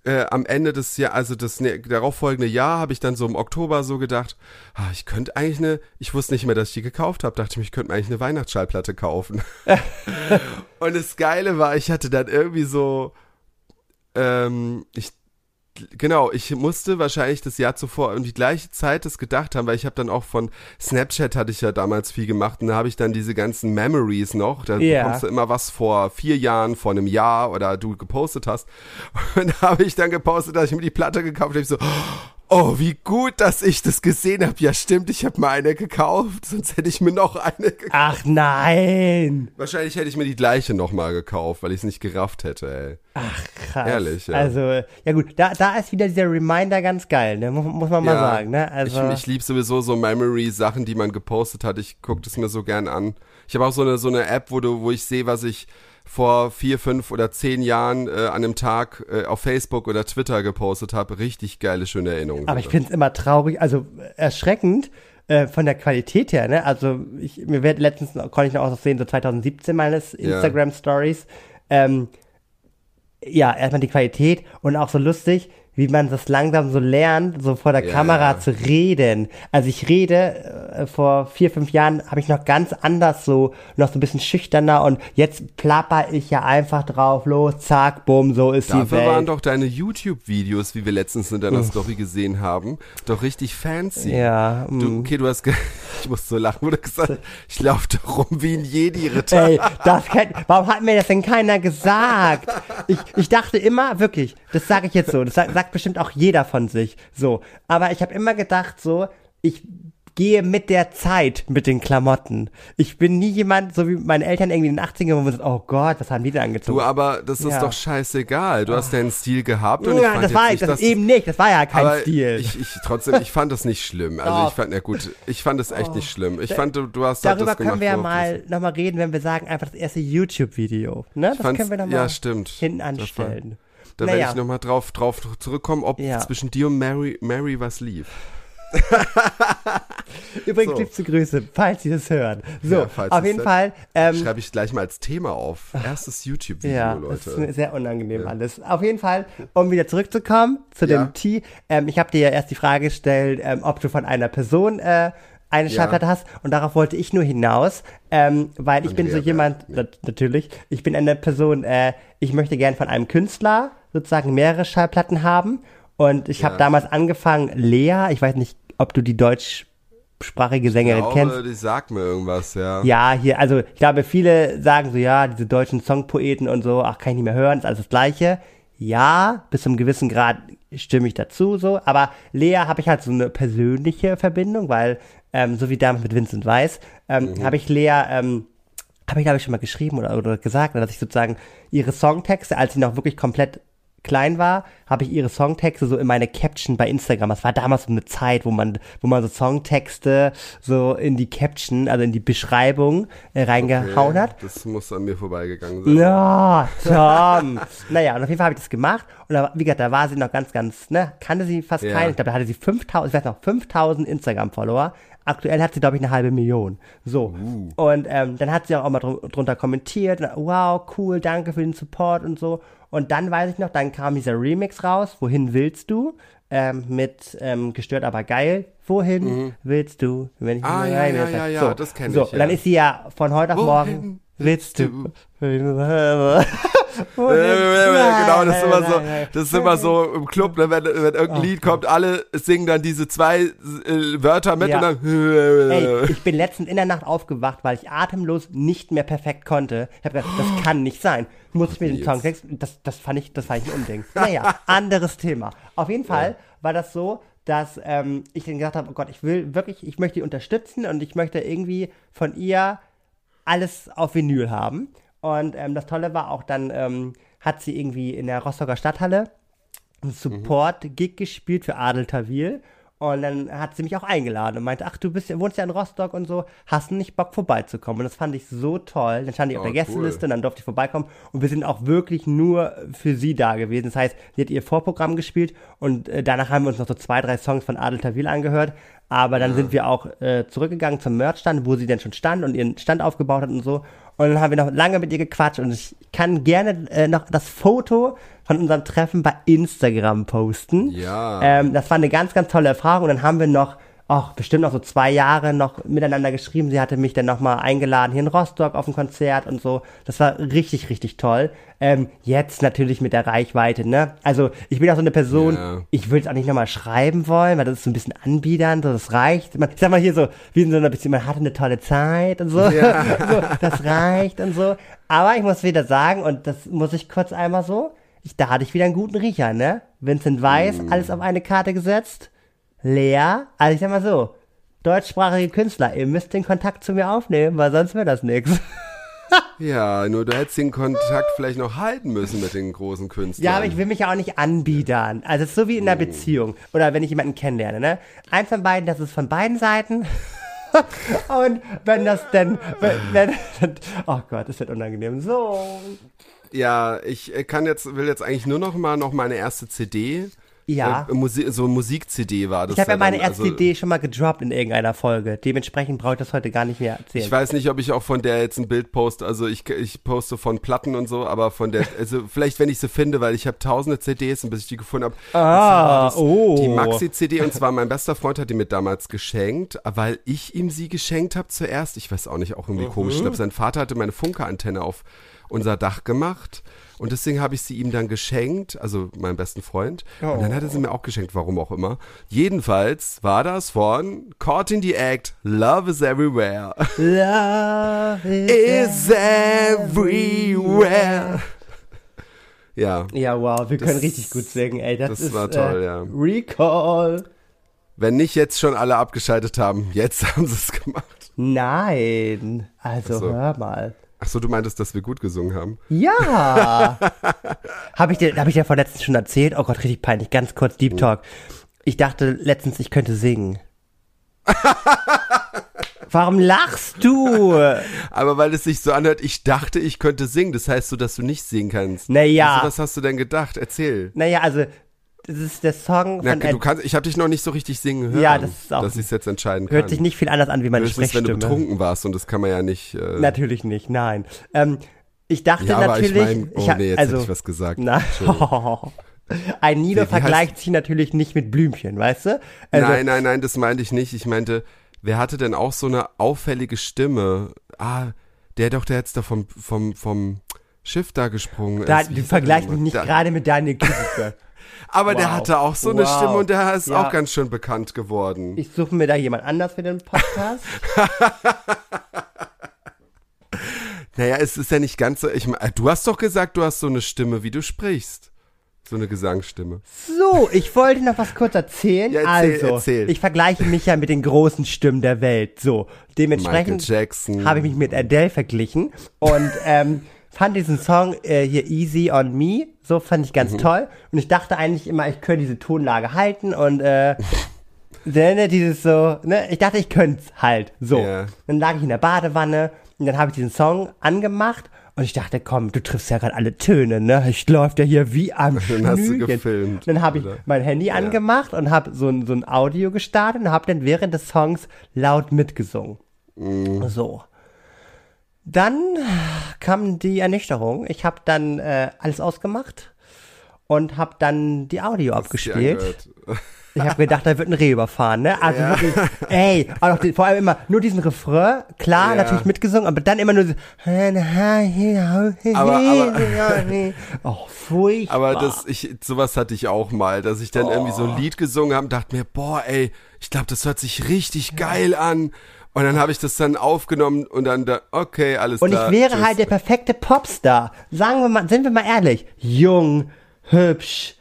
äh, am Ende des Jahr, also das ne, darauffolgende Jahr, habe ich dann so im Oktober so gedacht, ah, ich könnte eigentlich eine, ich wusste nicht mehr, dass ich die gekauft habe, dachte ich mir, ich könnte mir eigentlich eine Weihnachtsschallplatte kaufen. <laughs> Und das Geile war, ich hatte dann irgendwie so, ähm, ich Genau, ich musste wahrscheinlich das Jahr zuvor um die gleiche Zeit das gedacht haben, weil ich habe dann auch von Snapchat hatte ich ja damals viel gemacht und da habe ich dann diese ganzen Memories noch, da Ja. bekommst du immer was vor vier Jahren, vor einem Jahr oder du gepostet hast. <laughs> Und da habe ich dann gepostet, dass ich mir die Platte gekauft habe, ich so, oh, wie gut, dass ich das gesehen habe. Ja, stimmt, ich habe mir eine gekauft, sonst hätte ich mir noch eine gekauft. Ach nein! Wahrscheinlich hätte ich mir die gleiche nochmal gekauft, weil ich es nicht gerafft hätte, ey. Krass. Ehrlich, ja. Also, ja gut, da, da ist wieder dieser Reminder ganz geil, ne? Muss, muss man mal Ja, sagen, ne? Also, ich ich liebe sowieso so Memory-Sachen, die man gepostet hat. Ich gucke das mir so gern an. Ich habe auch so eine, so eine App, wo, du, wo ich sehe, was ich vor vier, fünf oder zehn Jahren äh, an einem Tag äh, auf Facebook oder Twitter gepostet habe. Richtig geile, schöne Erinnerungen. aber ich finde es immer traurig, also erschreckend äh, von der Qualität her, ne? Also, ich, mir wird letztens, konnte ich noch auch sehen, so 2017 meines Instagram-Stories, ähm, ja, erstmal die Qualität und auch so lustig, wie man das langsam so lernt, so vor der Ja, Kamera ja. zu reden. Also ich rede, äh, vor vier, fünf Jahren habe ich noch ganz anders so, noch so ein bisschen schüchterner und jetzt plapper ich ja einfach drauf, los, zack, bumm, so ist die Dafür Welt. waren doch deine YouTube-Videos, wie wir letztens in deiner Story gesehen haben, doch richtig fancy. ja, Du, mm. okay, du hast, ge <laughs> ich muss so lachen, wo du gesagt ich laufe da rum wie ein Jedi-Ritter. Ey, das kennt, warum hat mir das denn keiner gesagt? Ich, ich dachte immer, wirklich, das sage ich jetzt so, das sagt, sagt bestimmt auch jeder von sich, so. Aber ich habe immer gedacht, so, ich gehe mit der Zeit mit den Klamotten. Ich bin nie jemand, so wie meine Eltern irgendwie in den 80ern, wo man sagt, oh Gott, was haben die denn angezogen? Du, aber das ist Ja. doch scheißegal. Du hast deinen Stil gehabt und ich ja, fand das war ich, nicht, das dass eben nicht, das war ja kein Stil. Ich, ich trotzdem, ich fand das nicht schlimm. Also Doch. ich fand, ja gut, ich fand es echt nicht schlimm. Ich fand, du, du hast Darüber das gemacht, können wir ja mal nochmal reden, wenn wir sagen, einfach das erste YouTube-Video. Ne? Das können wir nochmal ja, stimmt. hinten anstellen. Da werde Naja. ich nochmal drauf, drauf zurückkommen, ob Ja. zwischen dir und Mary, Mary was lief. <laughs> Übrigens, So. liebste Grüße, falls Sie das hören. So, Ja, auf jeden Fall. Ähm, Schreibe ich gleich mal als Thema auf. Erstes YouTube-Video, ja, das ist Leute. sehr unangenehm alles. Auf jeden Fall, um wieder zurückzukommen zu Ja. dem Tee. Ähm, ich habe dir ja erst die Frage gestellt, ähm, ob du von einer Person äh, eine Ja. Schallplatte hast. Und darauf wollte ich nur hinaus, ähm, weil ich bin so jemand, natürlich, ich bin eine Person, äh, ich möchte gern von einem Künstler sozusagen mehrere Schallplatten haben. Und ich habe Ja. damals angefangen, Lea, ich weiß nicht, ob du die deutschsprachige Sängerin Ich kennst. glaube, die sagt mir irgendwas, ja. Ja, hier, also ich glaube, viele sagen so, ja, diese deutschen Songpoeten und so, ach, kann ich nicht mehr hören, ist alles das Gleiche. Ja, bis zu einem gewissen Grad stimme ich dazu so. Aber Lea habe ich halt so eine persönliche Verbindung, weil, ähm, so wie damals mit Vincent Weiss, ähm, habe ich Lea, ähm, habe ich glaube ich schon mal geschrieben oder, oder gesagt, dass ich sozusagen ihre Songtexte, als sie noch wirklich komplett klein war, habe ich ihre Songtexte so in meine Caption bei Instagram. Das war damals so eine Zeit, wo man, wo man so Songtexte so in die Caption, also in die Beschreibung äh, reingehauen Okay, hat. Das muss an mir vorbeigegangen sein. Ja, Tom. <laughs> naja, und auf jeden Fall habe ich das gemacht. Und da, wie gesagt, da war sie noch ganz, ganz, ne, kannte sie fast Ja. keinen. Ich glaube, da hatte sie 5000, ich weiß noch, 5000 Instagram-Follower. Aktuell hat sie, glaube ich, eine halbe Million. So. Und ähm, dann hat sie auch mal dr drunter kommentiert. Wow, cool, danke für den Support und so. Und dann weiß ich noch, dann kam dieser Remix raus. Wohin willst du? Ähm, mit ähm, gestört, aber geil. Wohin willst du? Wenn ich Mhm. Ah, ja, ja, ja, ja, so. das kenn so, ich, Und dann ja. ist sie ja von heute auf morgen. Willst <laughs> du? genau, das ist immer so, das ist immer so im Club, ne, wenn, wenn irgendein Lied kommt, alle singen dann diese zwei äh, Wörter mit Ja. und dann Ey, <laughs> ich bin letztens in der Nacht aufgewacht, weil ich atemlos nicht mehr perfekt konnte. Ich habe gedacht, das kann nicht sein. Muss ich mir den Jetzt. Songtext, das, das fand ich, das fand ich ein Unding. <laughs> Naja, anderes Thema. Auf jeden Fall war das so, dass ähm, ich dann gesagt habe, oh Gott, ich will wirklich, ich möchte die unterstützen und ich möchte irgendwie von ihr alles auf Vinyl haben. Und ähm, das Tolle war auch dann, ähm, hat sie irgendwie in der Rostocker Stadthalle einen Support-Gig gespielt für Adel Tawil. Und dann hat sie mich auch eingeladen und meinte, ach, du bist, ja- wohnst ja in Rostock und so, hast du nicht Bock vorbeizukommen? Und das fand ich so toll. Dann stand ich auf Oh, der Gästeliste cool. und dann durfte ich vorbeikommen. Und wir sind auch wirklich nur für sie da gewesen. Das heißt, sie hat ihr Vorprogramm gespielt und äh, danach haben wir uns noch so zwei, drei Songs von Adel Tawil angehört. Aber dann sind wir auch äh, zurückgegangen zum Merchstand, wo sie dann schon stand und ihren Stand aufgebaut hat und so. Und dann haben wir noch lange mit ihr gequatscht und ich kann gerne äh, noch das Foto von unserem Treffen bei Instagram posten. Ja. Ähm, das war eine ganz, ganz tolle Erfahrung. Und dann haben wir noch, ach, bestimmt noch so zwei Jahre noch miteinander geschrieben. Sie hatte mich dann nochmal eingeladen hier in Rostock auf ein Konzert und so. Das war richtig, richtig toll. Ähm, jetzt natürlich mit der Reichweite, ne? Also ich bin auch so eine Person, Ja. ich würde es auch nicht nochmal schreiben wollen, weil das ist so ein bisschen anbiedernd, so das reicht. Man, ich sag mal hier so, wie in so einer Beziehung, man hatte eine tolle Zeit und so. <laughs> so. Das reicht und so. Aber ich muss wieder sagen, und das muss ich kurz einmal so, ich, da hatte ich wieder einen guten Riecher, ne? Vincent Weiss, alles auf eine Karte gesetzt. Lea, also ich sag mal so, deutschsprachige Künstler, ihr müsst den Kontakt zu mir aufnehmen, weil sonst wird das nix. <laughs> Ja, nur du hättest den Kontakt vielleicht noch halten müssen mit den großen Künstlern. Ja, aber ich will mich ja auch nicht anbiedern. Also es ist so wie in einer Beziehung. Oder wenn ich jemanden kennenlerne, ne? Eins von beiden, das ist von beiden Seiten. <laughs> Und wenn das denn, wenn, wenn, oh Gott, das wird unangenehm. So. Ja, ich äh, kann jetzt, will jetzt eigentlich nur noch mal noch meine erste CD. Ja. Äh, Musi so Musik-CD war das. Ich habe ja dann, meine erste also, Idee schon mal gedroppt in irgendeiner Folge. Dementsprechend brauche ich das heute gar nicht mehr erzählen. Ich weiß nicht, ob ich auch von der jetzt ein Bild poste. Also ich, ich poste von Platten und so, aber von der, also vielleicht wenn ich sie finde, weil ich habe tausende CDs und bis ich die gefunden habe. Ah, oh. Die Maxi-CD und zwar mein bester Freund hat die mir damals geschenkt, weil ich ihm sie geschenkt habe zuerst. Ich weiß auch nicht, auch irgendwie komisch. Ich glaube, sein Vater hatte meine Funke-Antenne auf unser Dach gemacht und deswegen habe ich sie ihm dann geschenkt, also meinem besten Freund. Und dann hat er sie mir auch geschenkt, warum auch immer. Jedenfalls war das von Caught in the Act, Love is Everywhere. Love is everywhere. Ja, Ja, wow, wir können Das- richtig gut singen, ey. Das, das ist, war toll, äh, ja. Recall. wenn nicht jetzt schon alle abgeschaltet haben, jetzt <laughs> haben sie es gemacht. Nein. Also Ach so. hör mal. Ach so, du meintest, dass wir gut gesungen haben. Ja. <laughs> habe ich dir, habe ich dir vorletztens schon erzählt? Oh Gott, richtig peinlich. Ganz kurz Deep Talk. Ich dachte letztens, ich könnte singen. <laughs> Warum lachst du? Aber weil es sich so anhört, ich dachte, ich könnte singen. Das heißt so, dass du nicht singen kannst. Naja. Also, was hast du denn gedacht? Erzähl. Naja, also das ist der Song Na, von du Ed, kannst, ich habe dich noch nicht so richtig singen hören. Ja, das ist auch- Dass ich es jetzt entscheiden kann. hört sich nicht viel anders an wie meine Höchstens, wenn du Sprechstimme. betrunken warst und das kann man ja nicht. Äh, Natürlich nicht, nein. Ähm, ich dachte ja, aber ich natürlich, meine, oh ha- nee, jetzt also, hätte ich was gesagt. Nein. Entschuldigung. <laughs> Ein Nino Wie- wie vergleicht sich natürlich nicht mit Blümchen, weißt du? Also, nein, nein, nein, das meinte ich nicht. Ich meinte, wer hatte denn auch so eine auffällige Stimme? Ah, der doch, der jetzt da vom, vom, vom Schiff da gesprungen Da, ist. Du vergleichst mich nicht gerade mit Daniel Kübelberg. <laughs> Aber der Wow. hatte auch so eine Wow. Stimme und der ist Ja. auch ganz schön bekannt geworden. Ich suche mir da jemand anders für den Podcast. <laughs> naja, es ist ja nicht ganz so. Ich mein, du hast doch gesagt, du hast so eine Stimme, wie du sprichst. So eine Gesangsstimme. So, ich wollte noch was kurz erzählen. Ja, erzähl, also, erzähl. ich vergleiche mich ja mit den großen Stimmen der Welt. So, dementsprechend habe ich mich mit Adele verglichen und ähm, fand diesen Song äh, hier Easy on Me, so fand ich Mhm. ganz toll. Und ich dachte eigentlich immer, ich könnte diese Tonlage halten und äh, <laughs> ne, dieses so, ne, ich dachte, ich könnte es halt. So. Ja. Dann lag ich in der Badewanne und dann habe ich diesen Song angemacht und ich dachte, komm, du triffst ja gerade alle Töne, ne? Ich läuft ja hier wie am <laughs> Dann hast du Schnürchen. gefilmt, Dann habe ich oder? mein Handy angemacht und habe so ein, so ein Audio gestartet und habe dann während des Songs laut mitgesungen. Mhm. So. Dann kam die Ernüchterung. Ich habe dann äh, alles ausgemacht und habe dann die Audio Hast abgespielt. <laughs> Ich habe gedacht, da wird ein Reh überfahren, ne? Also wirklich, ey, auch noch die, vor allem immer nur diesen Refrain, klar, Ja. natürlich mitgesungen, aber dann immer nur so. oh, furchtbar. Aber das, ich, sowas hatte ich auch mal, dass ich dann irgendwie so ein Lied gesungen habe und dachte mir, boah, ey, ich glaube, das hört sich richtig geil an. Und dann habe ich das dann aufgenommen und dann da, okay, alles Und klar. ich wäre tschüss. halt der perfekte Popstar. Sagen wir mal, sind wir mal ehrlich. Jung, hübsch,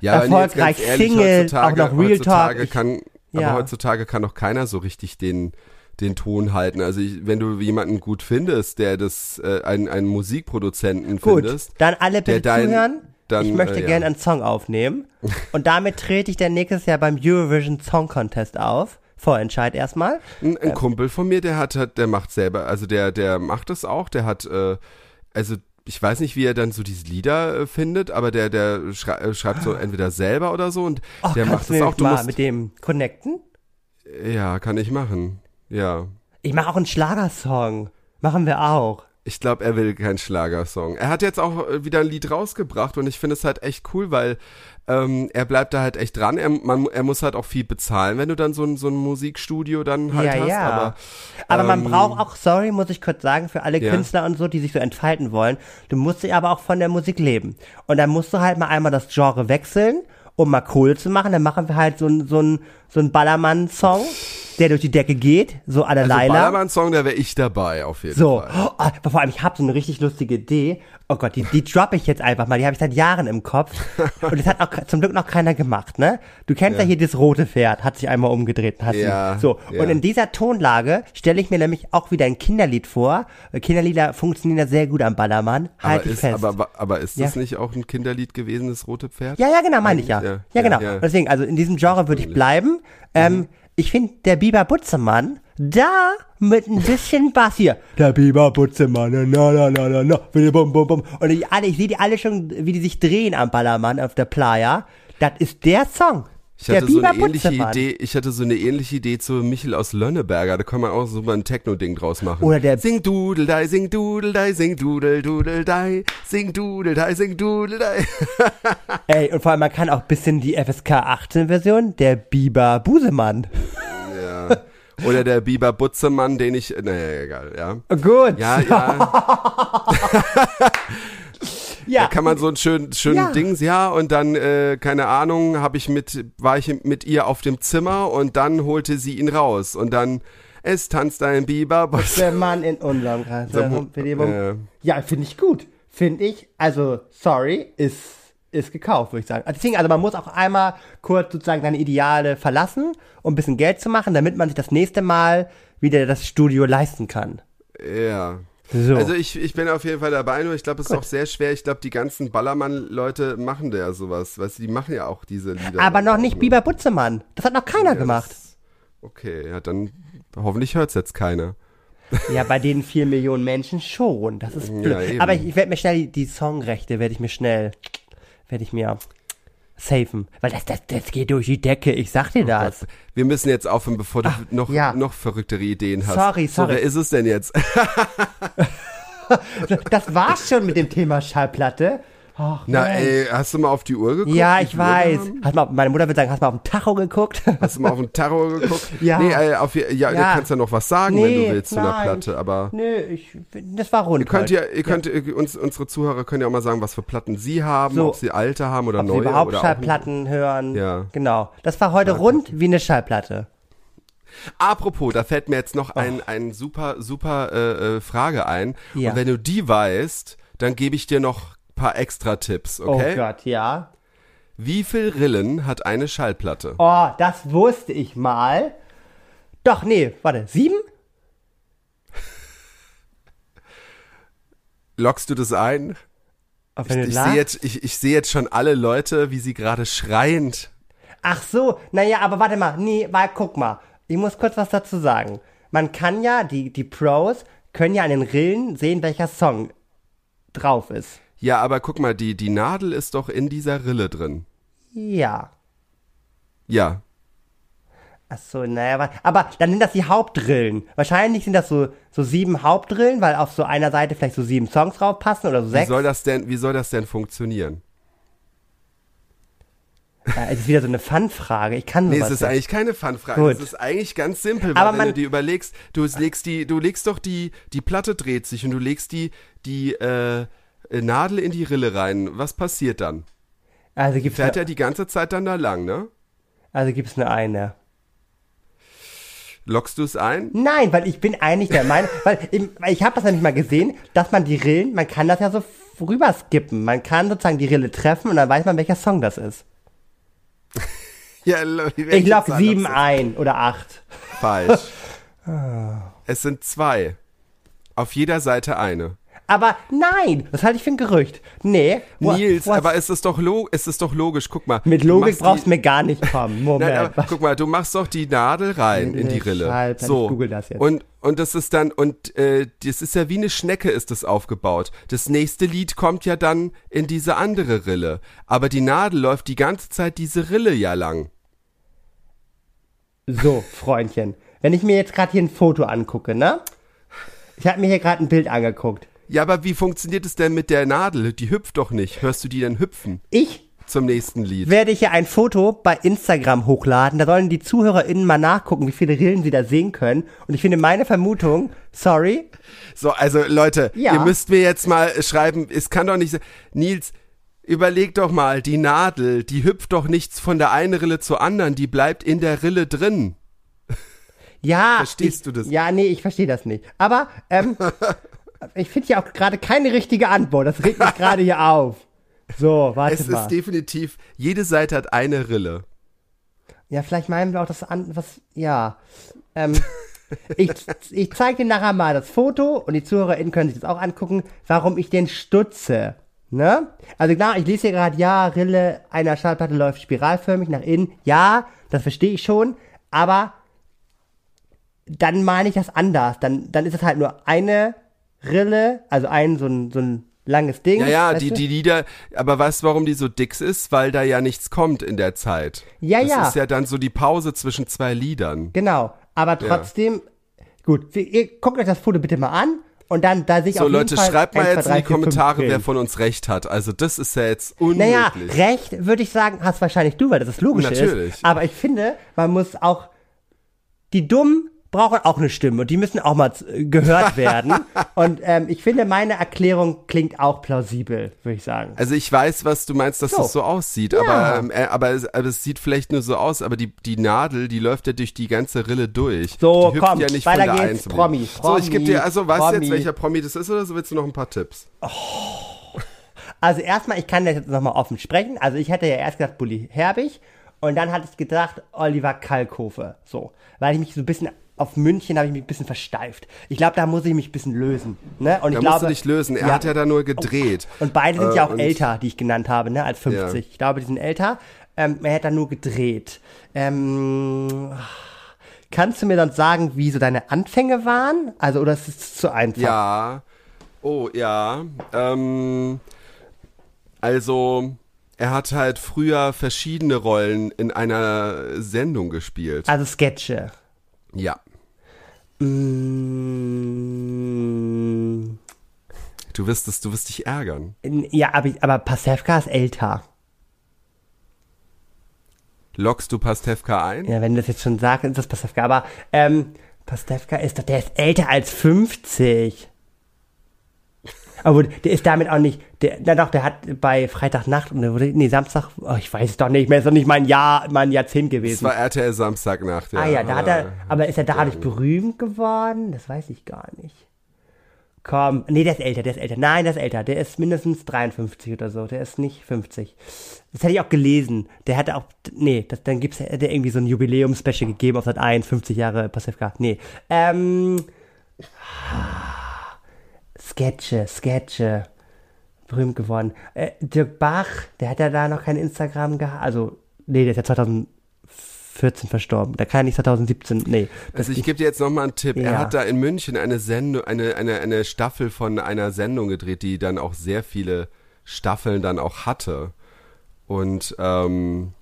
ja, erfolgreich, ehrlich, Single, auch noch Real Talk. Kann, ja. Aber heutzutage kann doch keiner so richtig den, den Ton halten. Also ich, wenn du jemanden gut findest, der das, äh, einen, einen Musikproduzenten Gut, findest, dann alle bitte dein- zuhören. dann, ich möchte äh, ja. gerne einen Song aufnehmen. Und damit trete ich dann nächstes Jahr beim Eurovision Song Contest auf. Vorentscheid erstmal. Ein, ein Kumpel von mir, der hat, hat, der macht selber, also der, der macht das auch, der hat, äh, also ich weiß nicht, wie er dann so diese Lieder äh, findet, aber der, der schrei äh, schreibt so entweder selber oder so und Oh, der macht das auch. Du mal musst, mit dem connecten? ja, kann ich machen. Ja. Ich mache auch einen Schlagersong. Machen wir auch. Ich glaube, er will keinen Schlagersong. Er hat jetzt auch äh, wieder ein Lied rausgebracht und ich finde es halt echt cool, weil ähm, er bleibt da halt echt dran. Er, man, er muss halt auch viel bezahlen, wenn du dann so ein, so ein Musikstudio dann halt ja, hast. ja. Aber, Aber man ähm, braucht auch, sorry, muss ich kurz sagen, für alle Ja. Künstler und so, die sich so entfalten wollen, du musst dich aber auch von der Musik leben. Und dann musst du halt mal einmal das Genre wechseln, um mal Kohle zu machen. Dann machen wir halt so ein, so ein, so ein Ballermann-Song, der durch die Decke geht, so à la also Laila. Ballermann-Song, da wäre ich dabei auf jeden So, Fall. oh, aber vor allem, ich habe so eine richtig lustige Idee. Oh Gott, die, die droppe ich jetzt einfach mal. Die habe ich seit Jahren im Kopf. <laughs> Und das hat auch zum Glück noch keiner gemacht, ne? Du kennst ja, hier das rote Pferd, hat sich einmal umgedreht. und Hast Ja, so, ja. und in dieser Tonlage stelle ich mir nämlich auch wieder ein Kinderlied vor. Kinderlieder funktionieren ja sehr gut am Ballermann. Halt Aber dich ist, fest. aber, aber ist das Ja. nicht auch ein Kinderlied gewesen, das rote Pferd? ja, ja, genau, meine ich ja. Ja, Ja, ja, genau. ja. Deswegen, also in diesem Genre würde ich bleiben. Ähm, ich finde, der Biber Butzemann, da mit ein bisschen Bass hier. Der Biber Butzemann, na, na, na, na, na, bum, bum, bum. Und ich, alle, ich sehe die alle schon, wie die sich drehen am Ballermann auf der Playa. Das ist der Song. Ich hatte so eine ähnliche. Idee, ich hatte so eine ähnliche Idee zu Michel aus Lönneberger, da kann man auch so mal ein Techno-Ding draus machen. Oder der- Sing Dudeldei, sing Dudeldei, sing Dudel, Dudeldei, sing Dudeldei, sing Dudeldei. <laughs> Ey, und vor allem, man kann auch bisschen die FSK 18 Version, der Biber Busemann. ja. Oder der Biber Butzemann, den ich, naja, egal, ja. Gut. Ja, ja, <laughs> ja. da kann man so einen schönen, schönen Ja. Dings, ja, und dann, äh, keine Ahnung, habe ich mit, war ich mit ihr auf dem Zimmer und dann holte sie ihn raus und dann, es tanzt ein Biber, der Mann in unserem Äh, äh, Ja, finde ich gut. Finde ich. Also, sorry, ist, ist gekauft, würde ich sagen. Also, deswegen, also man muss auch einmal kurz sozusagen seine Ideale verlassen, um ein bisschen Geld zu machen, damit man sich das nächste Mal wieder das Studio leisten kann. ja. So. Also ich, ich bin auf jeden Fall dabei, nur ich glaube, es ist auch sehr schwer. Ich glaube, die ganzen Ballermann-Leute machen da ja sowas. Weißt du, die machen ja auch diese Lieder. Aber noch nicht? Biber Butzemann. Das hat noch keiner Ja, gemacht. das- Okay, ja, dann hoffentlich hört's jetzt keiner. Ja, bei den vier Millionen Menschen schon. Das ist blöd. eben. Aber ich, ich werde mir schnell die, die Songrechte, werde ich mir schnell, werde ich mir safen. Weil das, das, das geht durch die Decke. Ich sag dir das. Wir müssen jetzt aufhören, bevor du noch, ja. noch verrücktere Ideen hast. Sorry, So, sorry. wer ist es denn jetzt? <laughs> Das war's schon mit dem Thema Schallplatte. Ach, Na, Mensch. ey, hast du mal auf die Uhr geguckt? Ja, ich weiß. Hast mal, meine Mutter würde sagen, hast mal auf den Tacho geguckt? Hast du mal auf den Tarot <laughs> geguckt? Ja. Nee, äh, auf, ja, ja, du Ja. kannst ja noch was sagen, wenn Nee, du willst zu einer. Platte, aber Nö, ich, das war rund. ihr könnt ja, ihr könnt, äh, uns, unsere Zuhörer können ja auch mal sagen, was für Platten sie haben, So. ob sie alte haben oder Ob sie neue überhaupt oder auch Schallplatten hören. Ja. Genau. Das war heute rund wie eine Schallplatte. Apropos, da fällt mir jetzt noch ein, ein super, super äh, äh, Frage ein. Ja. Und wenn du die weißt, dann gebe ich dir noch paar extra Tipps, okay? Oh Gott, ja. Wie viel Rillen hat eine Schallplatte? Oh, das wusste ich mal. Doch, nee, warte, sieben? Lockst du das ein? Auf Ich, ich sehe jetzt, ich, ich sehe jetzt schon alle Leute, wie sie gerade schreiend. Ach so, naja, aber warte mal, nee, weil guck mal, ich muss kurz was dazu sagen. Man kann ja, die, die Pros können ja an den Rillen sehen, welcher Song drauf ist. Ja, aber guck mal, die, die Nadel ist doch in dieser Rille drin. Ja. Ja. Ach so, naja, aber dann sind das die Hauptrillen. Wahrscheinlich sind das so, so sieben Hauptrillen, weil auf so einer Seite vielleicht so sieben Songs drauf passen oder so Wie sechs. soll das denn, wie soll das denn funktionieren? Ja, es ist wieder so eine Fun-Frage. Ich kann Nee, sowas es ist nicht. eigentlich keine Fanfrage. Gut. Es ist eigentlich ganz simpel, weil Aber wenn du dir überlegst, du legst die, du legst doch die, die Platte dreht sich und du legst die, die äh, Nadel in die Rille rein. Was passiert dann? Also gibt's Fährt eine, er die ganze Zeit dann da lang, ne? also gibt's nur eine. Lockst du es ein? Nein, weil ich bin eigentlich der Meinung, <laughs> weil ich, ich habe das nämlich mal gesehen, dass man die Rillen, man kann das ja so rüber skippen. Man kann sozusagen die Rille treffen und dann weiß man, welcher Song das ist. <laughs> Ja, Ich lock sieben ein oder acht. Falsch. <laughs> es sind zwei. Auf jeder Seite eine. Aber nein, das halte ich für ein Gerücht. Nee. wo- Nils, wo- aber es ist doch es ist doch logisch. Guck mal. mit du Logik machst brauchst du mir gar nicht kommen. Moment. <laughs> Nein, aber, guck mal, du machst doch die Nadel rein in die Rille. Scheiße, so. ich google das jetzt. Und und das ist dann und äh, das ist ja wie eine Schnecke ist das aufgebaut. Das nächste Lied kommt ja dann in diese andere Rille, aber die Nadel läuft die ganze Zeit diese Rille ja lang. So, Freundchen. Wenn ich mir jetzt gerade hier ein Foto angucke, ne? Ich habe mir hier gerade ein Bild angeguckt. Ja, aber wie funktioniert es denn mit der Nadel? Die hüpft doch nicht. Hörst du die denn hüpfen Ich zum nächsten Lied? werde hier ein Foto bei Instagram hochladen. Da sollen die ZuhörerInnen mal nachgucken, wie viele Rillen sie da sehen können. Und ich finde meine Vermutung, sorry, So, also Leute, Ja. ihr müsst mir jetzt mal schreiben, es kann doch nicht sein. Nils, überleg doch mal, die Nadel, die hüpft doch nichts von der einen Rille zur anderen, die bleibt in der Rille drin. ja. Verstehst ich, du das? Ja, nee, ich verstehe das nicht. Aber, ähm, <laughs> ich finde ja auch gerade keine richtige Antwort. Das regt mich gerade hier auf. So, warte Es mal. ist definitiv, jede Seite hat eine Rille. Ja, vielleicht meinen wir auch das an, was, ja. Ähm, <laughs> ich, ich zeige dir nachher mal das Foto und die ZuhörerInnen können sich das auch angucken, warum ich den stutze. Ne? Also klar, ich lese hier gerade, ja, Rille einer Schallplatte läuft spiralförmig nach innen. Ja, das verstehe ich schon, aber dann meine ich das anders. Dann, dann ist es halt nur eine Rille, also ein so ein, so ein langes Ding. Ja, ja, die, du? die Lieder, aber weißt du, warum die so dick ist? Weil da ja nichts kommt in der Zeit. Ja, das ja. ist ja dann so die Pause zwischen zwei Liedern. Genau, aber trotzdem, gut, wir- ihr guckt euch das Foto bitte mal an und dann, da sehe ich So auf jeden Leute, Fall schreibt mal 1, 2, jetzt in 3, die 4, 5 Kommentare, wer von uns recht hat. Also das ist ja jetzt unmöglich. Naja, recht würde ich sagen, hast wahrscheinlich du, weil das ist logisch Natürlich. ist. Aber ich finde, man muss auch, die Dummen brauchen auch eine Stimme und die müssen auch mal gehört <laughs> werden. und ähm, ich finde, meine Erklärung klingt auch plausibel, würde ich sagen. Also ich weiß, was du meinst, dass So. das so aussieht, aber, ähm, äh, aber, es, aber es sieht vielleicht nur so aus, aber die, die Nadel, die läuft ja durch die ganze Rille durch. So, die komm, ja nicht weiter von der geht's, Promi, anderen. So, ich gebe Promi, dir, also weißt du Promi. jetzt, welcher Promi das ist oder so willst du noch ein paar Tipps? Also erstmal, ich kann das jetzt nochmal offen sprechen. Also ich hätte ja erst gedacht Bully Herbig und dann hatte ich gedacht Oliver Kalkofe. So, weil ich mich so ein bisschen auf München habe ich mich ein bisschen versteift. Ich glaube, da muss ich mich ein bisschen lösen. Ne? Und Da ich musst glaube, du dich lösen. Er hat ja da nur gedreht. Und beide sind Äh, ja auch älter, die ich genannt habe, ne, als 50. Ja. Ich glaube, die sind älter. Ähm, er hat da nur gedreht. Ähm, kannst du mir sonst sagen, wie so deine Anfänge waren? Also, oder ist es zu einfach? Ja. Oh, ja. Ähm, also, er hat halt früher verschiedene Rollen in einer Sendung gespielt. Also Sketche. Ja. Mm, Du wirst es, du wirst dich ärgern. ja, aber, aber Pasewka ist älter. Lockst du Pastewka ein? Ja, wenn du das jetzt schon sagst, ist das Pasewka. Aber ähm, Pastewka ist doch, der ist älter als 50. Aber der ist damit auch nicht, der, na doch, der hat bei Freitagnacht, wurde, nee, Samstag, oh, ich weiß es doch nicht mehr, ist doch nicht mein Jahr, mein Jahrzehnt Das gewesen. war RTL Samstagnacht, ja. ah ja, da hat Ja. er, aber ist er dadurch berühmt geworden? Das weiß ich gar nicht. Komm, nee, der ist älter, der ist älter. Nein, der ist älter. Der ist mindestens 53 oder so. Der ist nicht 50. Das hätte ich auch gelesen. Der hatte auch, nee, das, dann gibt's, hätte irgendwie so ein Jubiläum-Special gegeben auf Sat 1, 50 Jahre Pasewka. Nee. Ähm, Sketche, Sketche. Berühmt geworden. Äh, Dirk Bach, der hat ja da noch kein Instagram gehabt. Also, nee, der ist ja 2014 verstorben. Da kann er nicht 2017, nee. Also ich gebe dir jetzt nochmal einen Tipp. Er Ja. hat da in München eine Sendung, eine, eine, eine Staffel von einer Sendung gedreht, die dann auch sehr viele Staffeln dann auch hatte. Und ähm,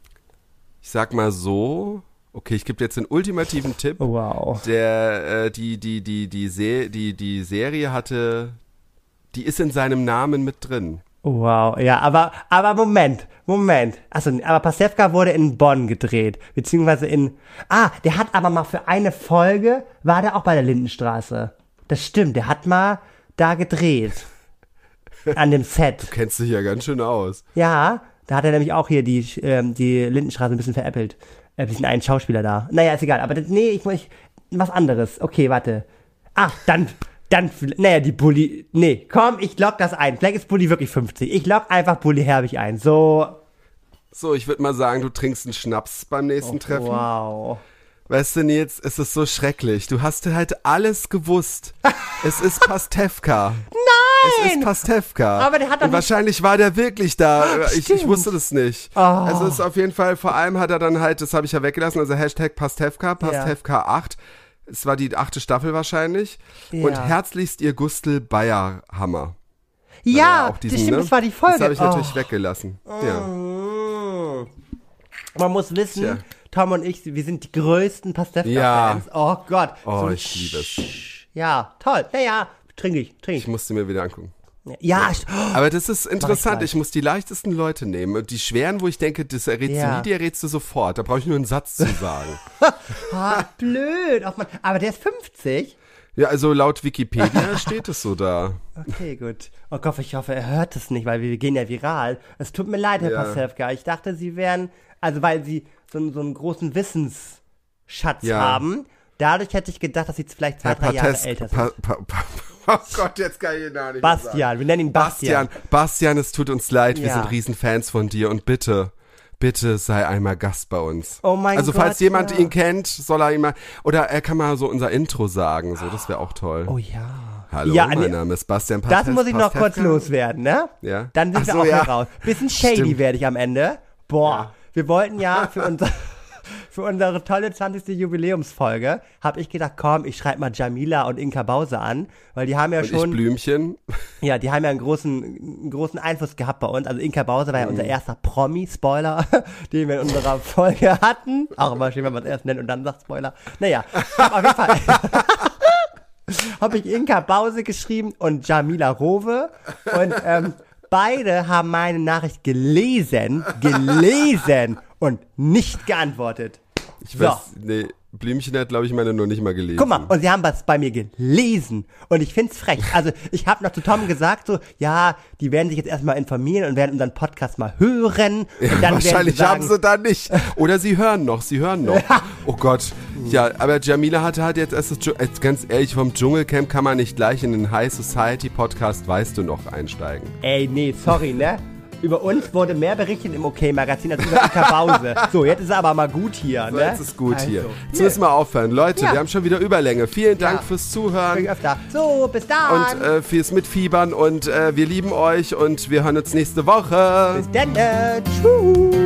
ich sag mal so, okay, ich gebe dir jetzt den ultimativen Tipp. wow. Der, äh, die, die, die, die, Se die, die Serie hatte, die ist in seinem Namen mit drin. Wow, ja, aber, aber Moment, Moment. Also, aber Pasewka wurde in Bonn gedreht, beziehungsweise in, ah, der hat aber mal für eine Folge, war der auch bei der Lindenstraße. Das stimmt, der hat mal da gedreht. An dem Set. Kennst dich ja ganz schön aus. Ja, da hat er nämlich auch hier die, ähm, die Lindenstraße ein bisschen veräppelt. Ein bisschen einen Schauspieler da. Naja, ist egal, aber das, nee, ich muss, was anderes. Okay, warte. Ah, dann, dann, naja, die Bulli, nee, komm, ich log das ein. Vielleicht ist Bulli wirklich 50. Ich log einfach Bulli Herbig ein. So, So, ich würde mal sagen, du trinkst einen Schnaps beim nächsten Treffen. wow. Weißt du, Nils, es ist so schrecklich. Du hast halt alles gewusst. <laughs> es ist Pastewka. Nein! Es ist Pastewka. Aber der hat doch Und wahrscheinlich war der wirklich da. Ich, ich wusste das nicht. Also es ist auf jeden Fall, vor allem hat er dann halt, das habe ich ja weggelassen, also Hashtag Pastewka, Pastewka 8. Es war die achte Staffel wahrscheinlich. Und Ja. herzlichst ihr Gustel Bayerhammer. Ja, auch diesen, das stimmt, ne? das war die Folge. Das habe ich natürlich Oh. weggelassen. Ja. Mm. Man muss wissen, Tja. Tom und ich, wir sind die größten Pastewka-Fans. Ja. Oh Gott. Oh, So ich liebe es. Ja, toll. Naja, trinke ich, trinke Ich ich. musste mir wieder angucken. Ja, st- Aber das ist interessant. gleich. Ich muss die leichtesten Leute nehmen. Und die schweren, wo ich denke, das errätst Ja. du nie, die errätst du sofort. Da brauche ich nur einen Satz zu sagen. <laughs> ah, blöd. Ach man. Aber der ist 50. ja, also laut Wikipedia <laughs> steht es so da. Okay, gut. Oh Gott, ich hoffe, er hört es nicht, weil wir gehen ja viral. Es tut mir leid, Herr Ja. Pasewka. Ich dachte, Sie wären, also weil Sie so, einen- so einen großen Wissensschatz Ja. haben. Dadurch hätte ich gedacht, dass Sie vielleicht zwei, drei Jahre älter sind. Pa, pa, pa, oh Gott, jetzt kann ich ihn gar nicht mehr sagen. Bastian, wir nennen ihn Bastian. Bastian, Bastian, es tut uns leid. Wir Ja. sind Riesenfans von dir. Und bitte, bitte sei einmal Gast bei uns. Oh mein Also falls Gott, jemand ja. ihn kennt, soll er ihn mal, oder er kann mal so unser Intro sagen. So, das wäre auch toll. Oh ja. Hallo, ja, mein Name ist Bastian Das Pastes- muss ich noch kurz loswerden, ne? Ja. Dann sind Ach wir so, auch ja. raus. Bisschen shady Stimmt. werde ich am Ende. Boah, Ja. wir wollten ja für <laughs> unser für unsere tolle 20. Jubiläumsfolge, habe ich gedacht, komm, ich schreibe mal Jamila und Inka Bause an, weil die haben ja Und ich schon Blümchen. ja, die haben ja einen großen, einen großen Einfluss gehabt bei uns. Also Inka Bause war ja Mhm. unser erster Promi-Spoiler, <laughs> den wir in unserer Folge hatten. Auch immer schön, wenn man es erst nennt und dann sagt Spoiler. Naja, auf jeden Fall <laughs> habe ich Inka Bause geschrieben und Jamila Rowe. Und ähm, beide haben meine Nachricht gelesen, gelesen und nicht geantwortet. Ich So. weiß, nee, Blümchen hat, glaube ich, meine nur nicht mal gelesen. Guck mal, und sie haben was bei mir gelesen. Und ich find's frech. Also, ich habe noch zu Tom gesagt, so, ja, die werden sich jetzt erstmal informieren und werden unseren Podcast mal hören. Dann Wahrscheinlich werden haben sie sie da nicht. Oder sie hören noch, sie hören noch. Oh Gott. Ja, aber Jamila hatte halt jetzt erst das, ganz ehrlich, vom Dschungelcamp kann man nicht gleich in den High Society Podcast, weißt du noch, einsteigen. Ey, nee, sorry, ne? Über uns wurde mehr berichtet im OK-Magazin als über Ika Bause. So, jetzt ist es aber mal gut hier, So, ne? jetzt ist gut also, hier. Jetzt müssen wir aufhören. Leute, Ja. wir haben schon wieder Überlänge. Vielen Dank Ja. fürs Zuhören. Öfter. So, bis dann. Und äh, fürs Mitfiebern und äh, wir lieben euch und wir hören uns nächste Woche. bis dann. Äh, tschüss.